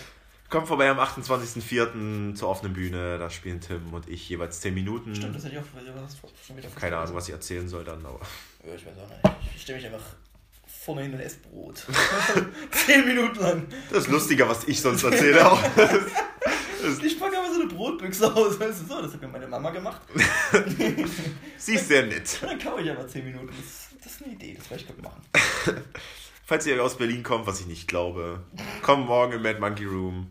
Komm vorbei am 28.04. zur offenen Bühne. Da spielen Tim und ich jeweils 10 Minuten. Stimmt, das hätte ich auch schon wieder Keine Ahnung, was ich erzählen soll dann, aber. Ja, ich weiß auch nicht. Ich stelle mich einfach vorne hin und esse Brot. Zehn Minuten lang. Das ist lustiger, was ich sonst erzähle. Ich packe aber so eine Brotbüchse aus. Weißt du, so, das hat mir meine Mama gemacht. Sie ist sehr nett. Und dann kaufe ich aber 10 Minuten. Das, das ist eine Idee, das werde ich gut machen. Falls ihr aus Berlin kommt, was ich nicht glaube, komm morgen im Mad Monkey Room.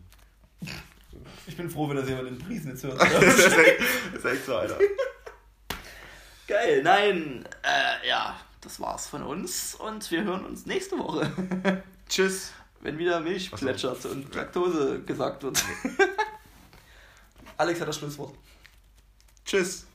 Ich bin froh, wenn das jemand in Priesnitz hört. Das ist echt, das ist echt so, Alter. Geil, nein. Äh, ja, das war's von uns und wir hören uns nächste Woche. Tschüss. Wenn wieder Milch so. plätschert und Laktose gesagt wird. Alex hat das Schlusswort. Tschüss.